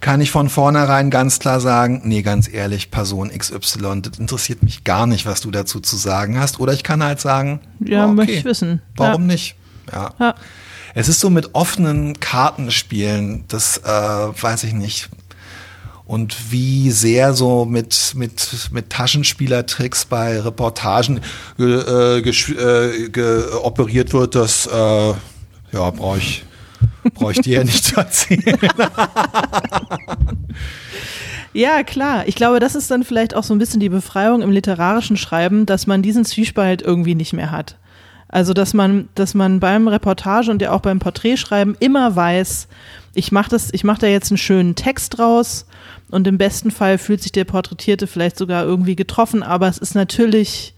Speaker 2: kann ich von vornherein ganz klar sagen, nee, ganz ehrlich, Person XY, das interessiert mich gar nicht, was du dazu zu sagen hast. Oder ich kann halt sagen,
Speaker 3: Ja,
Speaker 2: oh,
Speaker 3: möchte ich wissen.
Speaker 2: Warum
Speaker 3: Ja.
Speaker 2: nicht? Ja.
Speaker 3: Ja.
Speaker 2: Es ist so mit offenen Kartenspielen, das äh, weiß ich nicht. Und wie sehr so mit, mit, mit Taschenspielertricks bei Reportagen ge, äh, äh, operiert wird, das äh, ja, brauche ich, brauch ich dir ja nicht zu erzählen.
Speaker 3: Ja, klar. Ich glaube, das ist dann vielleicht auch so ein bisschen die Befreiung im literarischen Schreiben, dass man diesen Zwiespalt irgendwie nicht mehr hat. Also, dass man, dass man beim Reportage und ja auch beim Porträtschreiben immer weiß, ich mache das, ich mache da jetzt einen schönen Text draus und im besten Fall fühlt sich der Porträtierte vielleicht sogar irgendwie getroffen, aber es ist natürlich,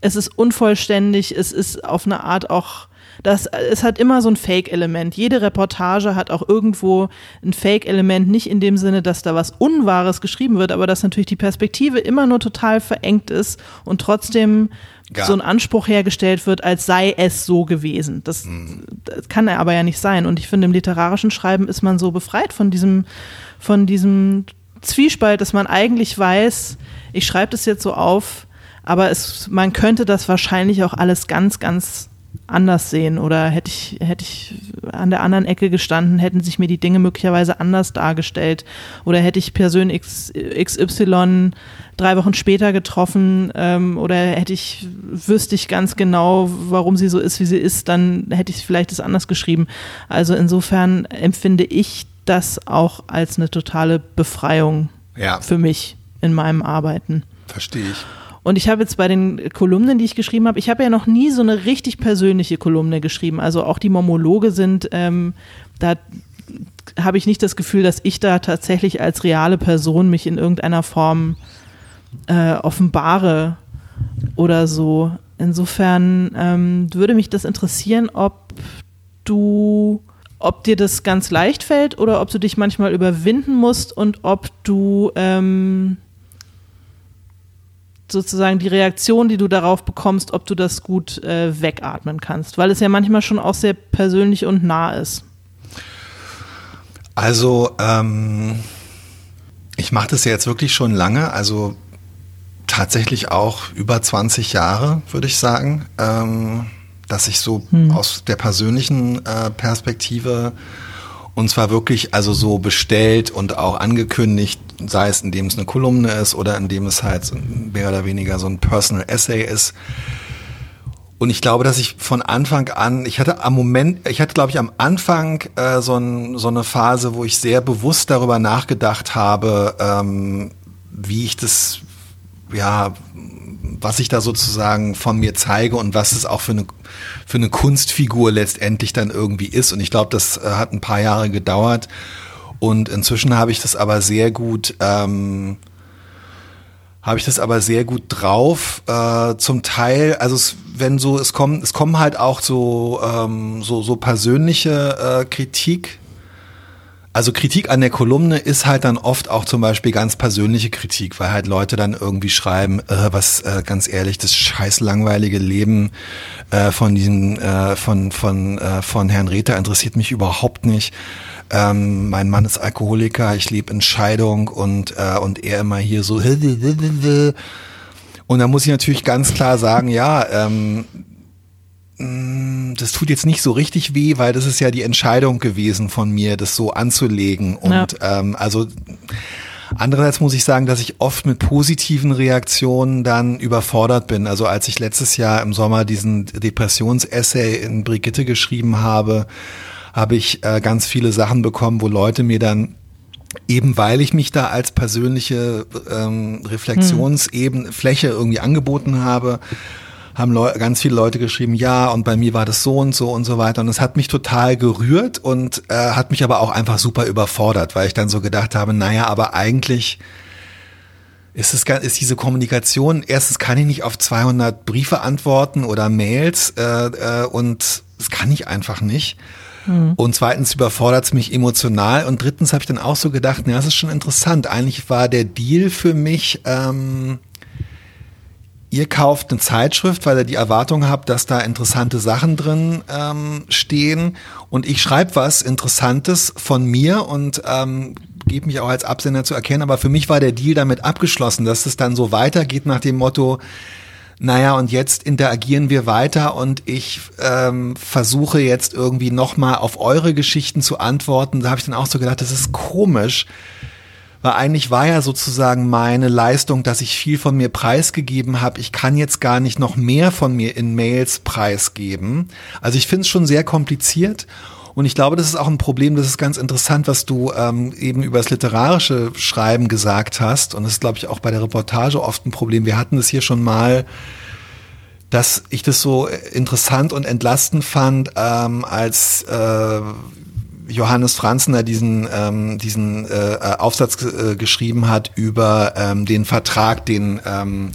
Speaker 3: es ist unvollständig, es ist auf eine Art auch, das, es hat immer so ein Fake-Element. Jede Reportage hat auch irgendwo ein Fake-Element, nicht in dem Sinne, dass da was Unwahres geschrieben wird, aber dass natürlich die Perspektive immer nur total verengt ist und trotzdem
Speaker 2: Ja.
Speaker 3: so ein Anspruch hergestellt wird, als sei es so gewesen. Das, das kann er aber ja nicht sein. Und ich finde, im literarischen Schreiben ist man so befreit von diesem, von diesem Zwiespalt, dass man eigentlich weiß, ich schreibe das jetzt so auf, aber es, man könnte das wahrscheinlich auch alles ganz, ganz anders sehen oder hätte ich, hätte ich an der anderen Ecke gestanden, hätten sich mir die Dinge möglicherweise anders dargestellt oder hätte ich Person X, XY drei Wochen später getroffen ähm, oder hätte ich, wüsste ich ganz genau, warum sie so ist, wie sie ist, dann hätte ich vielleicht das anders geschrieben. Also insofern empfinde ich das auch als eine totale Befreiung
Speaker 2: Ja,
Speaker 3: für mich in meinem Arbeiten.
Speaker 2: verstehe ich.
Speaker 3: Und ich habe jetzt bei den Kolumnen, die ich geschrieben habe, ich habe ja noch nie so eine richtig persönliche Kolumne geschrieben. Also auch die Momologe sind, ähm, da habe ich nicht das Gefühl, dass ich da tatsächlich als reale Person mich in irgendeiner Form äh, offenbare oder so. Insofern ähm, würde mich das interessieren, ob du, ob dir das ganz leicht fällt oder ob du dich manchmal überwinden musst und ob du ähm, sozusagen die Reaktion, die du darauf bekommst, ob du das gut äh, wegatmen kannst, weil es ja manchmal schon auch sehr persönlich und nah ist.
Speaker 2: Also, ähm, ich mache das ja jetzt wirklich schon lange, also tatsächlich auch über 20 Jahre, würde ich sagen, ähm, dass ich so aus der persönlichen äh, Perspektive und zwar wirklich also so bestellt und auch angekündigt, sei es indem es eine Kolumne ist oder indem es halt mehr oder weniger so ein Personal Essay ist. Und ich glaube, dass ich von Anfang an, ich hatte am Moment, ich hatte glaube ich am Anfang äh, so, ein, so eine Phase, wo ich sehr bewusst darüber nachgedacht habe, ähm, wie ich das, ja, was ich da sozusagen von mir zeige und was es auch für eine, für eine Kunstfigur letztendlich dann irgendwie ist. Und ich glaube, das äh, hat ein paar Jahre gedauert. Und inzwischen habe ich das aber sehr gut, ähm, habe ich das aber sehr gut drauf. Äh, zum Teil, also es, wenn so, es kommen, es kommen halt auch so, ähm, so, so persönliche äh, Kritik. Also Kritik an der Kolumne ist halt dann oft auch zum Beispiel ganz persönliche Kritik, weil halt Leute dann irgendwie schreiben, äh, was äh, ganz ehrlich, das scheiß langweilige Leben äh, von diesem, äh, von, von, äh, von Herrn Rether interessiert mich überhaupt nicht. Ähm, mein Mann ist Alkoholiker, ich lebe in Scheidung und, äh, und er immer hier so. Und da muss ich natürlich ganz klar sagen, ja, ähm, mh, das tut jetzt nicht so richtig weh, weil das ist ja die Entscheidung gewesen von mir, das so anzulegen. Und ähm, also Andererseits muss ich sagen, dass ich oft mit positiven Reaktionen dann überfordert bin. Also als ich letztes Jahr im Sommer diesen Depressions-Essay in Brigitte geschrieben habe, habe ich äh, ganz viele Sachen bekommen, wo Leute mir dann eben weil ich mich da als persönliche ähm, Reflexionsebene Fläche irgendwie angeboten habe, haben Leu ganz viele Leute geschrieben, ja, und bei mir war das so und so und so weiter. Und es hat mich total gerührt und äh, hat mich aber auch einfach super überfordert, weil ich dann so gedacht habe, naja, aber eigentlich ist, es, ist diese Kommunikation, erstens kann ich nicht auf 200 Briefe antworten oder Mails äh, äh, und das kann ich einfach nicht. Und zweitens überfordert es mich emotional. Und drittens habe ich dann auch so gedacht, na, das ist schon interessant. Eigentlich war der Deal für mich, ähm, ihr kauft eine Zeitschrift, weil ihr die Erwartung habt, dass da interessante Sachen drin ähm, stehen. Und ich schreibe was Interessantes von mir und ähm, gebe mich auch als Absender zu erkennen. Aber für mich war der Deal damit abgeschlossen, dass es dann so weitergeht nach dem Motto, naja, und jetzt interagieren wir weiter und ich ähm, versuche jetzt irgendwie nochmal auf eure Geschichten zu antworten. Da habe ich dann auch so gedacht, das ist komisch. Weil eigentlich war ja sozusagen meine Leistung, dass ich viel von mir preisgegeben habe. Ich kann jetzt gar nicht noch mehr von mir in Mails preisgeben. Also ich finde es schon sehr kompliziert. Und ich glaube, das ist auch ein Problem, das ist ganz interessant, was du ähm, eben über das literarische Schreiben gesagt hast. Und das ist, glaube ich, auch bei der Reportage oft ein Problem. Wir hatten das hier schon mal, dass ich das so interessant und entlastend fand, ähm, als äh, Johannes Franzner diesen, ähm, diesen äh, Aufsatz äh, geschrieben hat über ähm, den Vertrag, den ähm,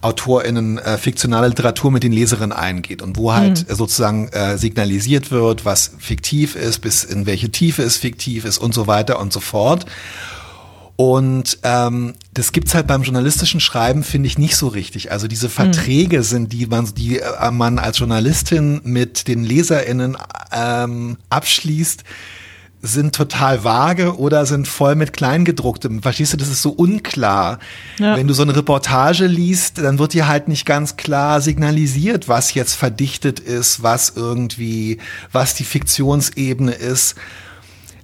Speaker 2: AutorInnen äh, fiktionale Literatur mit den Leserinnen eingeht und wo halt äh, sozusagen äh, signalisiert wird, was fiktiv ist, bis in welche Tiefe es fiktiv ist und so weiter und so fort. Und ähm, das gibt's halt beim journalistischen Schreiben, finde ich, nicht so richtig. Also diese Verträge sind, die man, die äh, man als Journalistin mit den LeserInnen ähm, abschließt, sind total vage oder sind voll mit Kleingedrucktem. Verstehst du, das ist so unklar. Ja. Wenn du so eine Reportage liest, dann wird dir halt nicht ganz klar signalisiert, was jetzt verdichtet ist, was irgendwie, was die Fiktionsebene ist.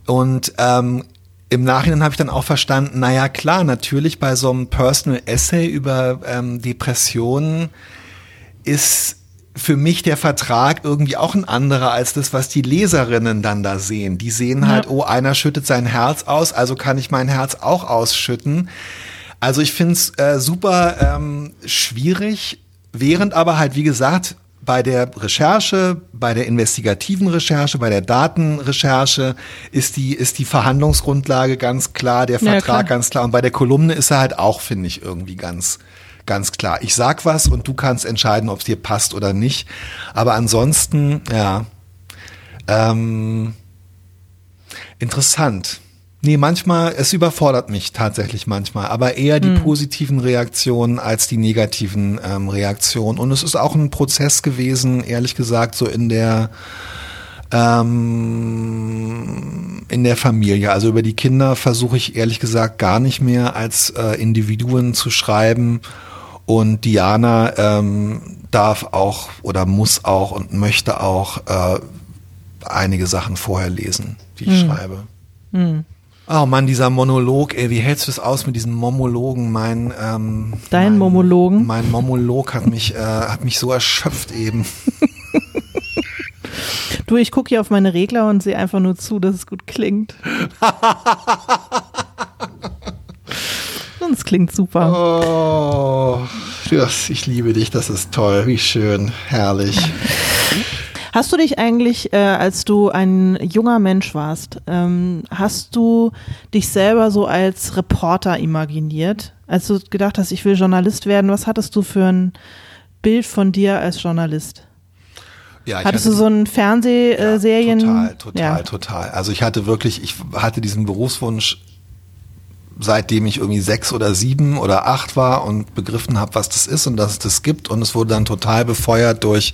Speaker 2: Und ähm, im Nachhinein habe ich dann auch verstanden, naja klar, natürlich bei so einem Personal Essay über ähm, Depressionen ist für mich der Vertrag irgendwie auch ein anderer als das, was die Leserinnen dann da sehen. Die sehen halt, oh, einer schüttet sein Herz aus, also kann ich mein Herz auch ausschütten. Also ich finde es äh, super ähm, schwierig, während aber halt, wie gesagt, bei der Recherche, bei der investigativen Recherche, bei der Datenrecherche ist die, ist die Verhandlungsgrundlage ganz klar, der Vertrag ja, klar. ganz klar. Und bei der Kolumne ist er halt auch, finde ich, irgendwie ganz, ganz klar. Ich sag was und du kannst entscheiden, ob es dir passt oder nicht. Aber ansonsten, ja, ähm, interessant. Nee, manchmal, es überfordert mich tatsächlich manchmal, aber eher die hm. positiven Reaktionen als die negativen ähm, Reaktionen. Und es ist auch ein Prozess gewesen, ehrlich gesagt, so in der ähm, in der Familie. Also über die Kinder versuche ich ehrlich gesagt gar nicht mehr als äh, Individuen zu schreiben. Und Diana ähm, darf auch oder muss auch und möchte auch äh, einige Sachen vorher lesen, die ich hm. schreibe. Hm. Oh Mann, dieser Monolog, ey, wie hältst du es aus mit diesen Momologen? Mein ähm,
Speaker 3: Dein
Speaker 2: mein,
Speaker 3: Momologen?
Speaker 2: Mein Momolog hat mich, äh, hat mich so erschöpft eben.
Speaker 3: du, ich gucke hier auf meine Regler und sehe einfach nur zu, dass es gut klingt. es klingt super.
Speaker 2: Oh, ich liebe dich, das ist toll, wie schön, herrlich.
Speaker 3: Hast du dich eigentlich, äh, als du ein junger Mensch warst, ähm, hast du dich selber so als Reporter imaginiert? Als du gedacht hast, ich will Journalist werden, was hattest du für ein Bild von dir als Journalist? Ja, Hattest du so einen Fernsehserien?
Speaker 2: Ja, total, total, ja. total. Also ich hatte wirklich, ich hatte diesen Berufswunsch seitdem ich irgendwie sechs oder sieben oder acht war und begriffen habe, was das ist und dass es das gibt. Und es wurde dann total befeuert durch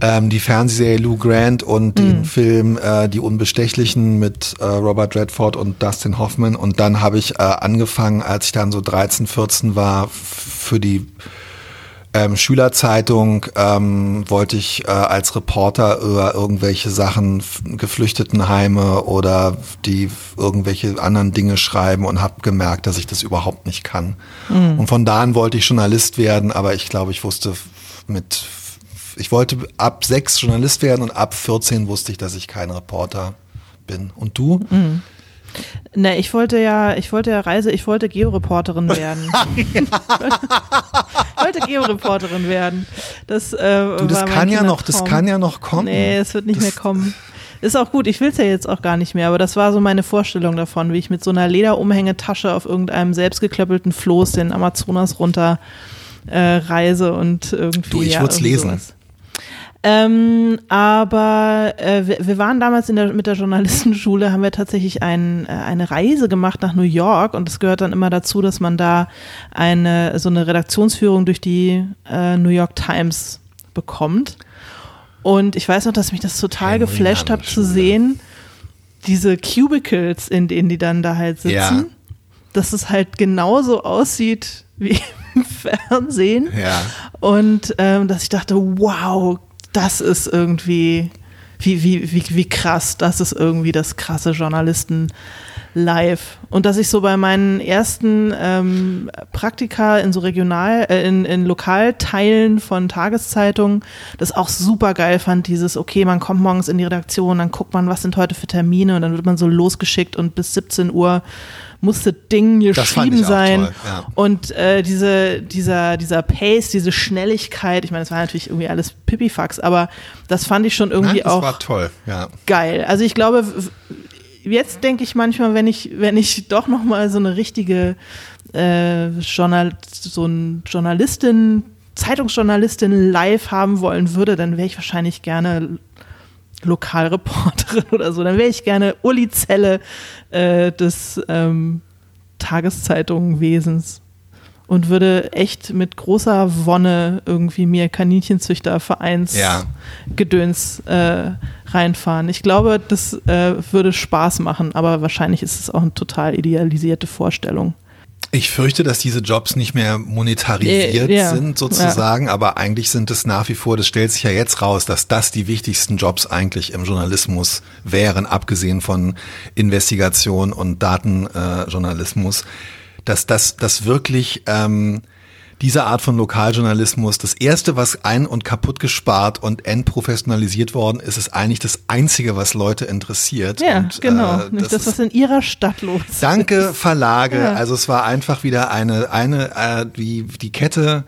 Speaker 2: ähm, die Fernsehserie Lou Grant und mhm. den Film äh, Die Unbestechlichen mit äh, Robert Redford und Dustin Hoffman. Und dann habe ich äh, angefangen, als ich dann so 13, 14 war, für die ähm, Schülerzeitung ähm, wollte ich äh, als Reporter über irgendwelche Sachen, Geflüchtetenheime oder die irgendwelche anderen Dinge schreiben und habe gemerkt, dass ich das überhaupt nicht kann. Mhm. Und von da an wollte ich Journalist werden, aber ich glaube, ich wusste mit ich wollte ab sechs Journalist werden und ab 14 wusste ich, dass ich kein Reporter bin. Und du? Mhm.
Speaker 3: Ne, ich wollte ja, ich wollte ja Reise, ich wollte Georeporterin werden. ich wollte Georeporterin werden. Das, äh,
Speaker 2: du, das kann ja noch, das kann ja noch kommen.
Speaker 3: Nee, es wird nicht das mehr kommen. Ist auch gut, ich will es ja jetzt auch gar nicht mehr, aber das war so meine Vorstellung davon, wie ich mit so einer Lederumhängetasche auf irgendeinem selbstgeklöppelten Floß den Amazonas runter äh, reise und irgendwie.
Speaker 2: Du, ich ja, würde es lesen. Sowas.
Speaker 3: Ähm, aber äh, wir, wir, waren damals in der, mit der Journalistenschule, haben wir tatsächlich ein, äh, eine Reise gemacht nach New York und es gehört dann immer dazu, dass man da eine so eine Redaktionsführung durch die äh, New York Times bekommt. Und ich weiß noch, dass mich das total Henry geflasht hat zu sehen, diese Cubicles, in denen die dann da halt sitzen, ja. dass es halt genauso aussieht wie im Fernsehen.
Speaker 2: Ja.
Speaker 3: Und ähm, dass ich dachte, wow, das ist irgendwie, wie, wie, wie, wie krass, das ist irgendwie das krasse Journalisten live. Und dass ich so bei meinen ersten ähm, Praktika in so Regional, äh, in, in Lokalteilen von Tageszeitungen das auch super geil fand, dieses, okay, man kommt morgens in die Redaktion, dann guckt man, was sind heute für Termine und dann wird man so losgeschickt und bis 17 Uhr musste Ding geschrieben sein. Toll, ja. Und äh, diese, dieser, dieser Pace, diese Schnelligkeit, ich meine, das war natürlich irgendwie alles Pipifax, aber das fand ich schon irgendwie Nein, das auch
Speaker 2: war toll, ja.
Speaker 3: geil. Also ich glaube, jetzt denke ich manchmal, wenn ich, wenn ich doch nochmal so eine richtige äh, Journal, so ein Journalistin, Zeitungsjournalistin live haben wollen würde, dann wäre ich wahrscheinlich gerne Lokalreporterin oder so. Dann wäre ich gerne Uli Zelle äh, des ähm, Tageszeitungenwesens. und würde echt mit großer Wonne irgendwie mir Kaninchenzüchtervereins
Speaker 2: Ja.
Speaker 3: Gedöns äh, reinfahren. Ich glaube, das äh, würde Spaß machen, aber wahrscheinlich ist es auch eine total idealisierte Vorstellung.
Speaker 2: Ich fürchte, dass diese Jobs nicht mehr monetarisiert
Speaker 3: Äh, ja.
Speaker 2: sind sozusagen, aber eigentlich sind es nach wie vor, das stellt sich ja jetzt raus, dass das die wichtigsten Jobs eigentlich im Journalismus wären, abgesehen von Investigation und Datenjournalismus, äh, dass das, das wirklich ähm, diese Art von Lokaljournalismus, das erste, was ein- und kaputt gespart und entprofessionalisiert worden ist, ist eigentlich das einzige, was Leute interessiert.
Speaker 3: Ja,
Speaker 2: und,
Speaker 3: genau.
Speaker 2: äh,
Speaker 3: Nicht das,
Speaker 2: ist-
Speaker 3: was in ihrer Stadt los ist.
Speaker 2: Danke Verlage.
Speaker 3: Ja.
Speaker 2: Also es war einfach wieder eine eine äh, die die Kette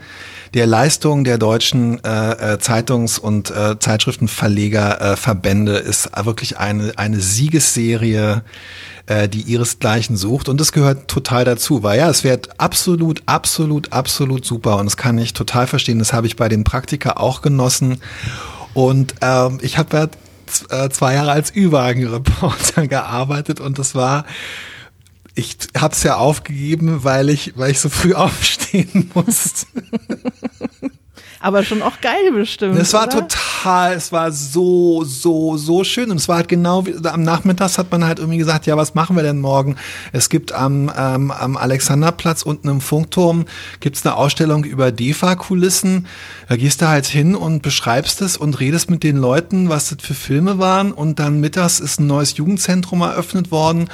Speaker 2: der Leistung der deutschen äh, äh, Zeitungs- und äh, Zeitschriftenverleger äh, ist wirklich eine eine Siegesserie, äh, die ihresgleichen sucht. Und das gehört total dazu, weil ja, es wird absolut absolut absolut super. Und das kann ich total verstehen. Das habe ich bei den Praktika auch genossen. Und ähm, ich habe ja äh, zwei Jahre als Ü-Wagen-Reporter gearbeitet. Und das war ich habe es ja aufgegeben, weil ich, weil ich so früh aufstehen musste.
Speaker 3: Aber schon auch geil bestimmt.
Speaker 2: Es war
Speaker 3: oder?
Speaker 2: total, es war so, so, so schön. Und es war halt genau wie am Nachmittags hat man halt irgendwie gesagt, ja, was machen wir denn morgen? Es gibt am, ähm, am Alexanderplatz unten im Funkturm gibt's eine Ausstellung über DEFA-Kulissen. Da gehst du halt hin und beschreibst es und redest mit den Leuten, was das für Filme waren. Und dann mittags ist ein neues Jugendzentrum eröffnet worden.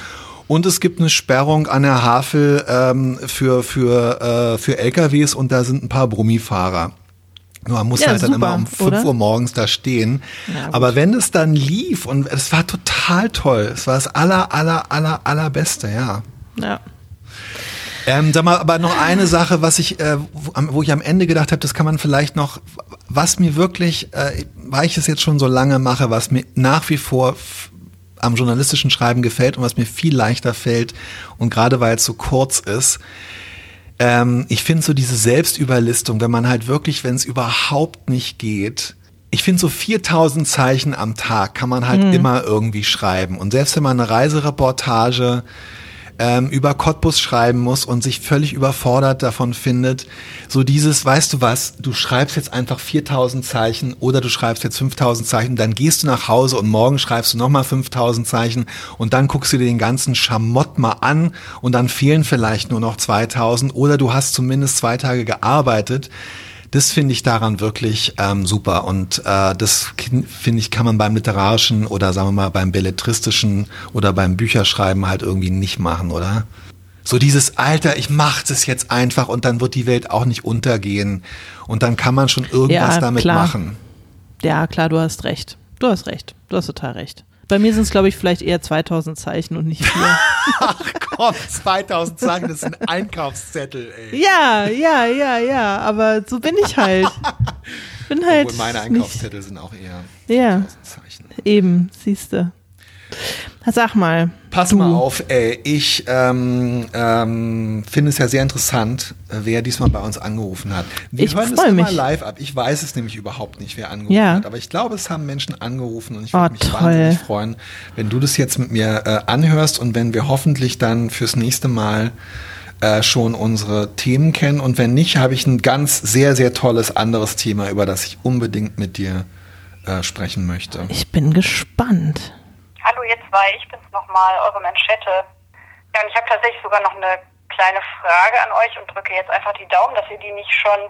Speaker 2: Und es gibt eine Sperrung an der Havel ähm, für, für, äh, für LKWs und da sind ein paar Brummifahrer. Nur Man muss
Speaker 3: Ja,
Speaker 2: halt dann
Speaker 3: super,
Speaker 2: immer um 5
Speaker 3: oder?
Speaker 2: Uhr morgens da stehen.
Speaker 3: Ja.
Speaker 2: Aber wenn es dann lief und es war total toll, es war das aller, aller, aller, allerbeste, ja.
Speaker 3: Ja.
Speaker 2: Ähm, sag mal, aber noch eine Sache, was ich, äh, wo, ich am Ende gedacht habe, das kann man vielleicht noch, was mir wirklich, äh, weil ich es jetzt schon so lange mache, was mir nach wie vor am journalistischen Schreiben gefällt und was mir viel leichter fällt und gerade weil es so kurz ist, ähm, ich finde so diese Selbstüberlistung, wenn man halt wirklich, wenn es überhaupt nicht geht, ich finde so 4000 Zeichen am Tag kann man halt immer irgendwie schreiben. Und selbst wenn man eine Reisereportage ähm, über Cottbus schreiben muss und sich völlig überfordert davon findet, so dieses, weißt du was, du schreibst jetzt einfach 4000 Zeichen oder du schreibst jetzt 5000 Zeichen, dann gehst du nach Hause und morgen schreibst du nochmal 5000 Zeichen und dann guckst du dir den ganzen Schamott mal an und dann fehlen vielleicht nur noch 2000 oder du hast zumindest zwei Tage gearbeitet. Das finde ich daran wirklich ähm, super und äh, das finde ich kann man beim literarischen oder sagen wir mal beim belletristischen oder beim Bücherschreiben halt irgendwie nicht machen, oder? So dieses Alter, ich mache das jetzt einfach und dann wird die Welt auch nicht untergehen und dann kann man schon irgendwas
Speaker 3: Ja,
Speaker 2: damit
Speaker 3: klar.
Speaker 2: machen.
Speaker 3: ja, klar, du hast recht. Du hast recht. Du hast total recht. Bei mir sind es, glaube ich, vielleicht eher 2000 Zeichen und nicht vier.
Speaker 2: Ach komm, 2000 Zeichen, das sind Einkaufszettel, ey.
Speaker 3: ja, ja, ja, ja, aber so bin ich halt. Bin halt.
Speaker 2: Obwohl meine
Speaker 3: nicht,
Speaker 2: Einkaufszettel sind auch eher
Speaker 3: Ja,
Speaker 2: 1000 Zeichen.
Speaker 3: eben, siehste. Sag mal.
Speaker 2: Pass
Speaker 3: du.
Speaker 2: mal auf, ey. Ich ähm, ähm, finde es ja sehr interessant, äh, wer diesmal bei uns angerufen hat. Wir
Speaker 3: Ich
Speaker 2: hören es immer
Speaker 3: mich.
Speaker 2: live ab. Ich weiß es nämlich überhaupt nicht, wer angerufen
Speaker 3: Ja.
Speaker 2: hat. Aber ich glaube, es haben Menschen angerufen und ich
Speaker 3: Oh,
Speaker 2: würde mich
Speaker 3: toll.
Speaker 2: wahnsinnig freuen, wenn du das jetzt mit mir äh, anhörst und wenn wir hoffentlich dann fürs nächste Mal äh, schon unsere Themen kennen. Und wenn nicht, habe ich ein ganz sehr, sehr tolles anderes Thema, über das ich unbedingt mit dir äh, sprechen möchte.
Speaker 3: Ich bin gespannt.
Speaker 4: Hallo, ihr zwei, ich bin's nochmal, eure Manschette. Ja, und ich habe tatsächlich sogar noch eine kleine Frage an euch und drücke jetzt einfach die Daumen, dass ihr die nicht schon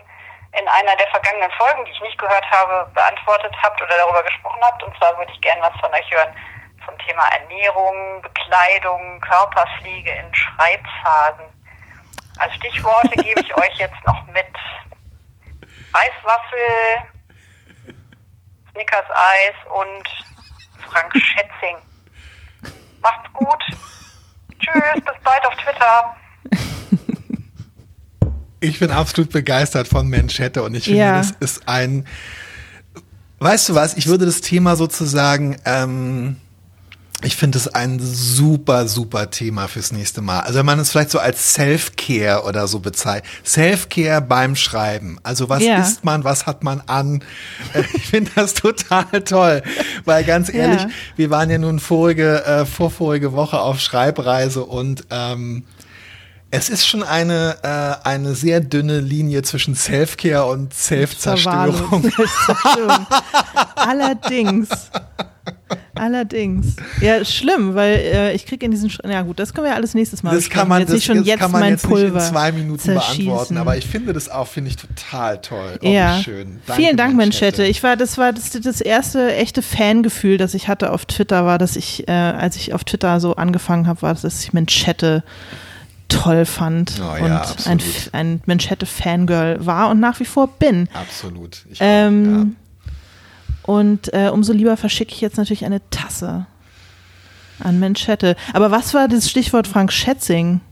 Speaker 4: in einer der vergangenen Folgen, die ich nicht gehört habe, beantwortet habt oder darüber gesprochen habt. Und zwar würde ich gerne was von euch hören zum Thema Ernährung, Bekleidung, Körperpflege in Schreibphasen. Als Stichworte gebe ich euch jetzt noch mit Eiswaffel, Snickers Eis und Frank Schätzing. Macht's gut. Tschüss, bis bald auf Twitter.
Speaker 2: Ich bin absolut begeistert von Manschette und ich finde,
Speaker 3: Ja.
Speaker 2: das ist ein. Weißt du was? Ich würde das Thema sozusagen. Ähm, ich finde es ein super, super Thema fürs nächste Mal. Also wenn man es vielleicht so als Self-Care oder so bezeichnet. Self-Care beim Schreiben. Also was
Speaker 3: Ja.
Speaker 2: isst man, was hat man an? Äh, Ich finde das total toll. Weil ganz ehrlich,
Speaker 3: Ja.
Speaker 2: wir waren ja nun vorige, äh, vorvorige Woche auf Schreibreise und ähm, Es ist schon eine, äh, eine sehr dünne Linie zwischen Self-Care und Self-Zerstörung.
Speaker 3: Selbstzerstörung. Allerdings. Allerdings. Ja, schlimm, weil äh, ich kriege in diesen. Sch ja, gut, das können wir alles nächstes Mal
Speaker 2: Das kann man,
Speaker 3: jetzt
Speaker 2: das,
Speaker 3: nicht schon
Speaker 2: das
Speaker 3: jetzt
Speaker 2: kann man
Speaker 3: mein
Speaker 2: jetzt
Speaker 3: Pulver
Speaker 2: nicht in zwei Minuten
Speaker 3: zerschießen.
Speaker 2: beantworten, aber ich finde das auch, finde ich total toll. Oh,
Speaker 3: ja.
Speaker 2: schön. Danke,
Speaker 3: Vielen Dank.
Speaker 2: Manschette.
Speaker 3: Ich war, das war das, das erste echte Fangefühl, das ich hatte auf Twitter, war, dass ich, äh, als ich auf Twitter so angefangen habe, war, dass ich Manschette toll fand
Speaker 2: Oh ja,
Speaker 3: und ein, ein Manschette-Fangirl war und nach wie vor bin.
Speaker 2: Absolut. Ich
Speaker 3: Ähm, Und äh, umso lieber verschicke ich jetzt natürlich eine Tasse an Manschette. Aber was war das Stichwort Frank Schätzing?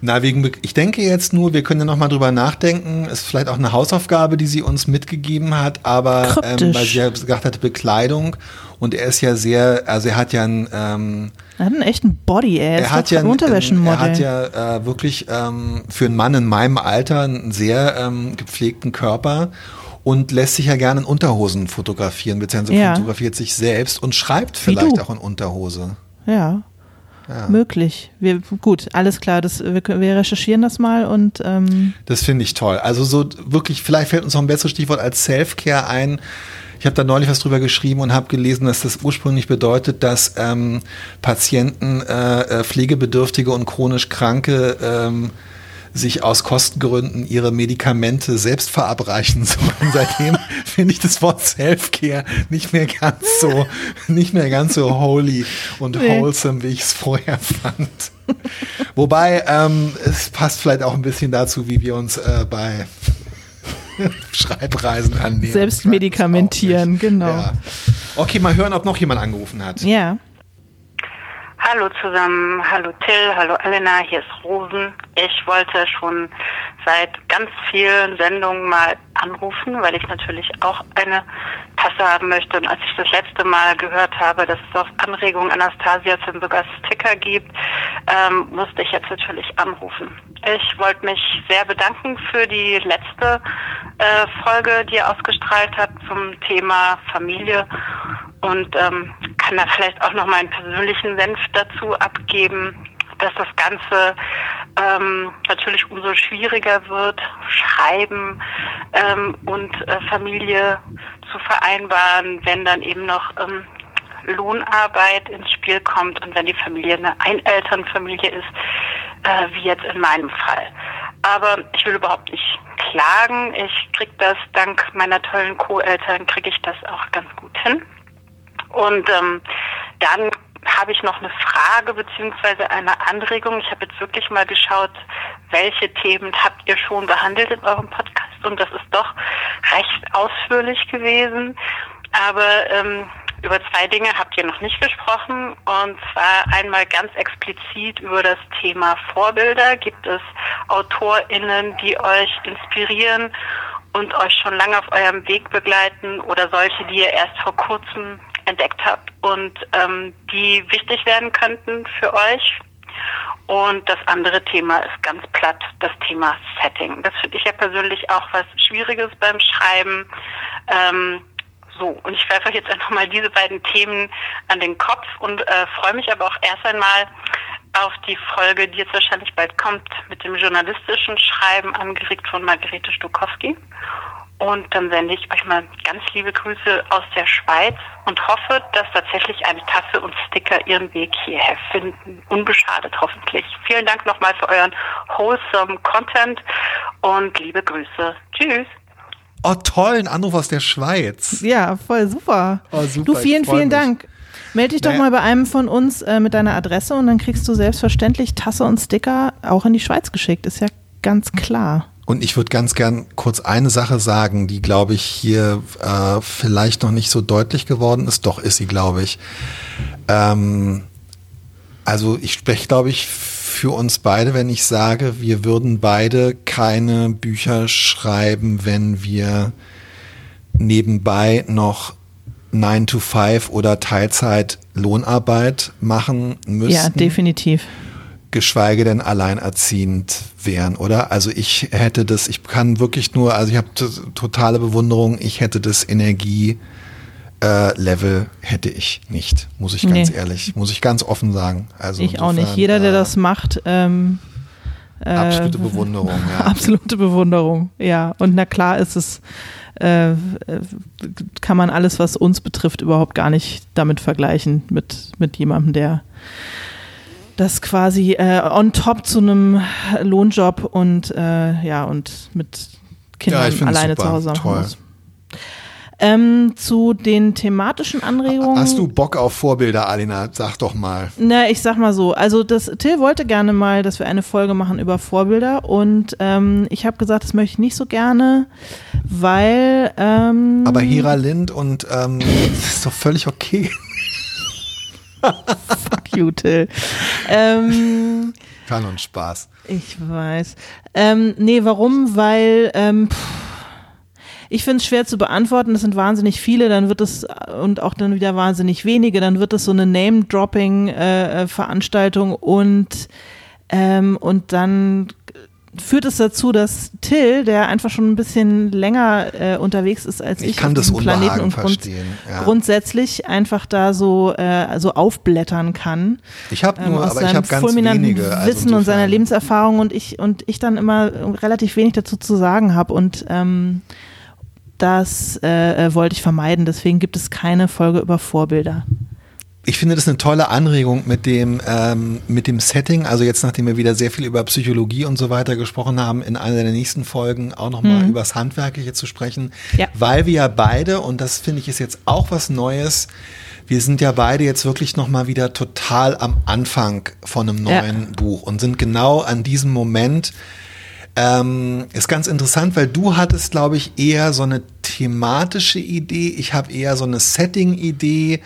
Speaker 2: Na, wegen, ich denke jetzt nur, wir können ja nochmal drüber nachdenken. Ist vielleicht auch eine Hausaufgabe, die sie uns mitgegeben hat, aber ähm, weil sie ja gesagt hat, Bekleidung. Und er ist ja sehr, also er hat ja ein, ähm,
Speaker 3: Er hat einen echten Body. Er,
Speaker 2: er hat ja,
Speaker 3: ein
Speaker 2: er hat ja äh, wirklich ähm, für einen Mann in meinem Alter einen sehr ähm, gepflegten Körper und lässt sich ja gerne in Unterhosen fotografieren, beziehungsweise
Speaker 3: Ja.
Speaker 2: fotografiert sich selbst und schreibt vielleicht auch in Unterhose.
Speaker 3: Ja. Möglich. Wir, gut, alles klar. Das, wir, wir recherchieren das mal und ähm,
Speaker 2: Das finde ich toll. Also so wirklich, vielleicht fällt uns noch ein besseres Stichwort als Self-Care ein. Ich habe da neulich was drüber geschrieben und habe gelesen, dass das ursprünglich bedeutet, dass ähm, Patienten, äh, äh, Pflegebedürftige und chronisch Kranke ähm, sich aus Kostengründen ihre Medikamente selbst verabreichen sollen. Seitdem finde ich das Wort Self-Care nicht mehr ganz so, nicht mehr ganz so holy und wholesome, wie ich es vorher fand. Wobei, ähm, es passt vielleicht auch ein bisschen dazu, wie wir uns äh, bei Schreibreisen annähern.
Speaker 3: Selbst medikamentieren, genau.
Speaker 2: Ja. Okay, mal hören, ob noch jemand angerufen hat.
Speaker 3: ja.
Speaker 5: Hallo zusammen, hallo Till, hallo Elena, hier ist Rosen. Ich wollte schon seit ganz vielen Sendungen mal anrufen, weil ich natürlich auch eine Tasse haben möchte. Und als ich das letzte Mal gehört habe, dass es auf Anregung Anastasia Zimberger Sticker gibt, ähm, musste ich jetzt natürlich anrufen. Ich wollte mich sehr bedanken für die letzte äh, Folge, die ihr ausgestrahlt habt zum Thema Familie und ähm, kann da vielleicht auch noch meinen persönlichen Senf dazu abgeben, dass das Ganze ähm, natürlich umso schwieriger wird, Schreiben ähm, und äh, Familie zu vereinbaren, wenn dann eben noch ähm, Lohnarbeit ins Spiel kommt und wenn die Familie eine Einelternfamilie ist, äh, wie jetzt in meinem Fall. Aber ich will überhaupt nicht klagen. Ich krieg das dank meiner tollen Co-Eltern kriege ich das auch ganz gut hin. Und ähm, dann habe ich noch eine Frage beziehungsweise eine Anregung. Ich habe jetzt wirklich mal geschaut, welche Themen habt ihr schon behandelt in eurem Podcast und das ist doch recht ausführlich gewesen. Aber ähm, über zwei Dinge habt ihr noch nicht gesprochen und zwar einmal ganz explizit über das Thema Vorbilder. Gibt es AutorInnen, die euch inspirieren und euch schon lange auf eurem Weg begleiten oder solche, die ihr erst vor kurzem entdeckt habt und ähm, die wichtig werden könnten für euch. Und das andere Thema ist ganz platt das Thema Setting. Das finde ich ja persönlich auch was Schwieriges beim Schreiben. Ähm, so, und ich werfe euch jetzt einfach mal diese beiden Themen an den Kopf und äh, freue mich aber auch erst einmal auf die Folge, die jetzt wahrscheinlich bald kommt, mit dem journalistischen Schreiben angeregt von Margarete Stokowski. Und dann sende ich euch mal ganz liebe Grüße aus der Schweiz und hoffe, dass tatsächlich eine Tasse und Sticker ihren Weg hierher finden. Unbeschadet hoffentlich. Vielen Dank nochmal für euren wholesome Content und liebe Grüße. Tschüss.
Speaker 2: Oh, toll, ein Anruf aus der Schweiz.
Speaker 3: Ja, voll super.
Speaker 2: Oh, super,
Speaker 3: du, vielen, vielen
Speaker 2: mich.
Speaker 3: Dank. Meld dich doch
Speaker 2: Naja.
Speaker 3: mal bei einem von uns äh, mit deiner Adresse und dann kriegst du selbstverständlich Tasse und Sticker auch in die Schweiz geschickt. Ist ja ganz klar.
Speaker 2: Und ich würde ganz gern kurz eine Sache sagen, die, glaube ich, hier äh, vielleicht noch nicht so deutlich geworden ist. Doch ist sie, glaube ich. Ähm, also ich spreche, glaube ich, für uns beide, wenn ich sage, wir würden beide keine Bücher schreiben, wenn wir nebenbei noch 9 to 5 oder Teilzeit Lohnarbeit machen müssten
Speaker 3: Ja, definitiv.
Speaker 2: Geschweige denn alleinerziehend wären, oder? Also ich hätte das, ich kann wirklich nur, also ich habe totale Bewunderung, ich hätte das Energie äh, Level hätte ich nicht, muss ich ganz
Speaker 3: Nee.
Speaker 2: ehrlich, muss ich ganz offen sagen. Also
Speaker 3: Ich auch
Speaker 2: insofern,
Speaker 3: nicht. Jeder, der
Speaker 2: äh,
Speaker 3: das macht, ähm, Äh,
Speaker 2: Absolute Bewunderung, ja.
Speaker 3: Absolute Bewunderung, ja. Und na klar ist es, äh, kann man alles, was uns betrifft, überhaupt gar nicht damit vergleichen mit, mit jemandem, der das quasi äh, on top zu einem Lohnjob und äh, ja und mit Kindern
Speaker 2: Ja,
Speaker 3: alleine
Speaker 2: super.
Speaker 3: zu Hause machen
Speaker 2: Toll.
Speaker 3: muss. Ähm, zu den thematischen Anregungen.
Speaker 2: Hast du Bock auf Vorbilder, Alina? Sag doch mal.
Speaker 3: Na, ich sag mal so, also das Till wollte gerne mal, dass wir eine Folge machen über Vorbilder und ähm, ich habe gesagt, das möchte ich nicht so gerne, weil ähm,
Speaker 2: Aber Hera Lind und ähm, das ist doch völlig okay.
Speaker 3: Fuck you, Till. ähm,
Speaker 2: Kann und Spaß.
Speaker 3: ich weiß. Ähm, nee, warum? Weil ähm, pff, ich finde es schwer zu beantworten. Das sind wahnsinnig viele, dann wird es und auch dann wieder wahnsinnig wenige. Dann wird es so eine Name-Dropping-Veranstaltung und ähm, und dann führt es dazu, dass Till, der einfach schon ein bisschen länger äh, unterwegs ist als ich,
Speaker 2: Ich kann das
Speaker 3: Planeten und grund.
Speaker 2: Ja.
Speaker 3: grundsätzlich einfach da so äh, so aufblättern kann
Speaker 2: Ich habe
Speaker 3: ähm,
Speaker 2: nur,
Speaker 3: aus
Speaker 2: aber ich habe ganz
Speaker 3: fulminanten
Speaker 2: wenige. Also
Speaker 3: Wissen und seiner Lebenserfahrung und ich und ich dann immer relativ wenig dazu zu sagen habe und ähm, das äh, äh, wollte ich vermeiden. Deswegen gibt es keine Folge über Vorbilder.
Speaker 2: Ich finde das eine tolle Anregung mit dem, ähm, mit dem Setting. Also jetzt, nachdem wir wieder sehr viel über Psychologie und so weiter gesprochen haben, in einer der nächsten Folgen auch nochmal
Speaker 3: Mhm.
Speaker 2: über das Handwerkliche zu sprechen.
Speaker 3: Ja.
Speaker 2: Weil wir ja beide, und das finde ich ist jetzt auch was Neues, wir sind ja beide jetzt wirklich nochmal wieder total am Anfang von einem
Speaker 3: Ja.
Speaker 2: neuen Buch und sind genau an diesem Moment, ähm, ist ganz interessant, weil du hattest, glaube ich, eher so eine thematische Idee. Ich habe eher so eine Setting-Idee.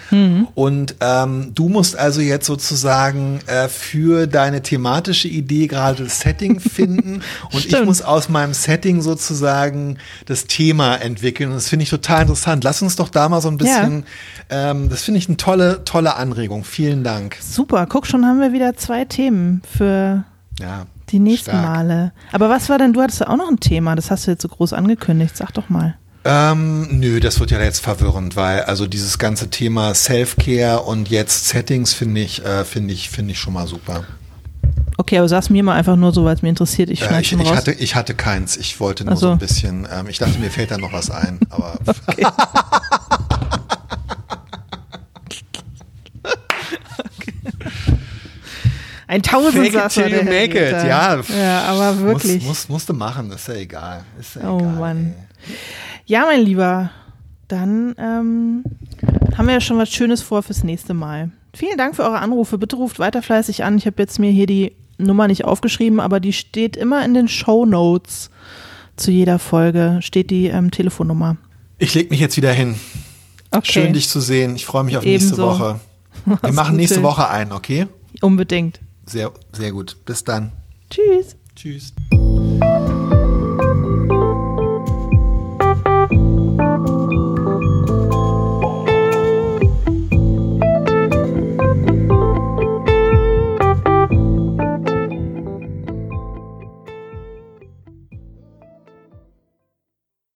Speaker 2: Und ähm, du musst also jetzt sozusagen äh, für deine thematische Idee gerade das Setting finden. und ich
Speaker 3: Stimmt.
Speaker 2: muss aus meinem Setting sozusagen das Thema entwickeln. Und das finde ich total interessant. Lass uns doch da mal so ein bisschen, ähm, das finde ich eine tolle, tolle Anregung. Vielen Dank.
Speaker 3: Super, guck schon, haben wir wieder zwei Themen für
Speaker 2: Ja.
Speaker 3: die nächsten
Speaker 2: stark.
Speaker 3: Male. Aber was war denn, du hattest ja auch noch ein Thema, das hast du jetzt so groß angekündigt. Sag doch mal.
Speaker 2: Ähm, nö, das wird ja jetzt verwirrend, weil also dieses ganze Thema Self-Care und jetzt Settings finde ich, äh, finde ich, finde ich schon mal super.
Speaker 3: Okay, aber sag's mir mal einfach nur so, weil es mir interessiert. Ich
Speaker 2: Äh, ich, ich, hatte, ich hatte keins. Ich wollte nur
Speaker 3: Ach so.
Speaker 2: ein bisschen. Ähm, ich dachte, mir fällt da noch was ein. Aber
Speaker 3: ein Tausendsasser.
Speaker 2: Fake it till make it, ja.
Speaker 3: Ja, aber wirklich.
Speaker 2: Muss, muss, musste machen, ist ja egal. Ist ja
Speaker 3: Oh
Speaker 2: egal,
Speaker 3: Mann.
Speaker 2: ey.
Speaker 3: Ja, mein Lieber, dann ähm, haben wir ja schon was Schönes vor fürs nächste Mal. Vielen Dank für eure Anrufe. Bitte ruft weiter fleißig an. Ich habe jetzt mir hier die Nummer nicht aufgeschrieben, aber die steht immer in den Show Notes zu jeder Folge. Steht die ähm, Telefonnummer.
Speaker 2: Ich leg mich jetzt wieder hin.
Speaker 3: Okay.
Speaker 2: Schön, dich zu sehen. Ich freue mich auf nächste
Speaker 3: Ebenso.
Speaker 2: Woche. Wir machen nächste
Speaker 3: Till.
Speaker 2: Woche ein, okay?
Speaker 3: Unbedingt.
Speaker 2: Sehr, sehr gut. Bis dann.
Speaker 3: Tschüss.
Speaker 2: Tschüss.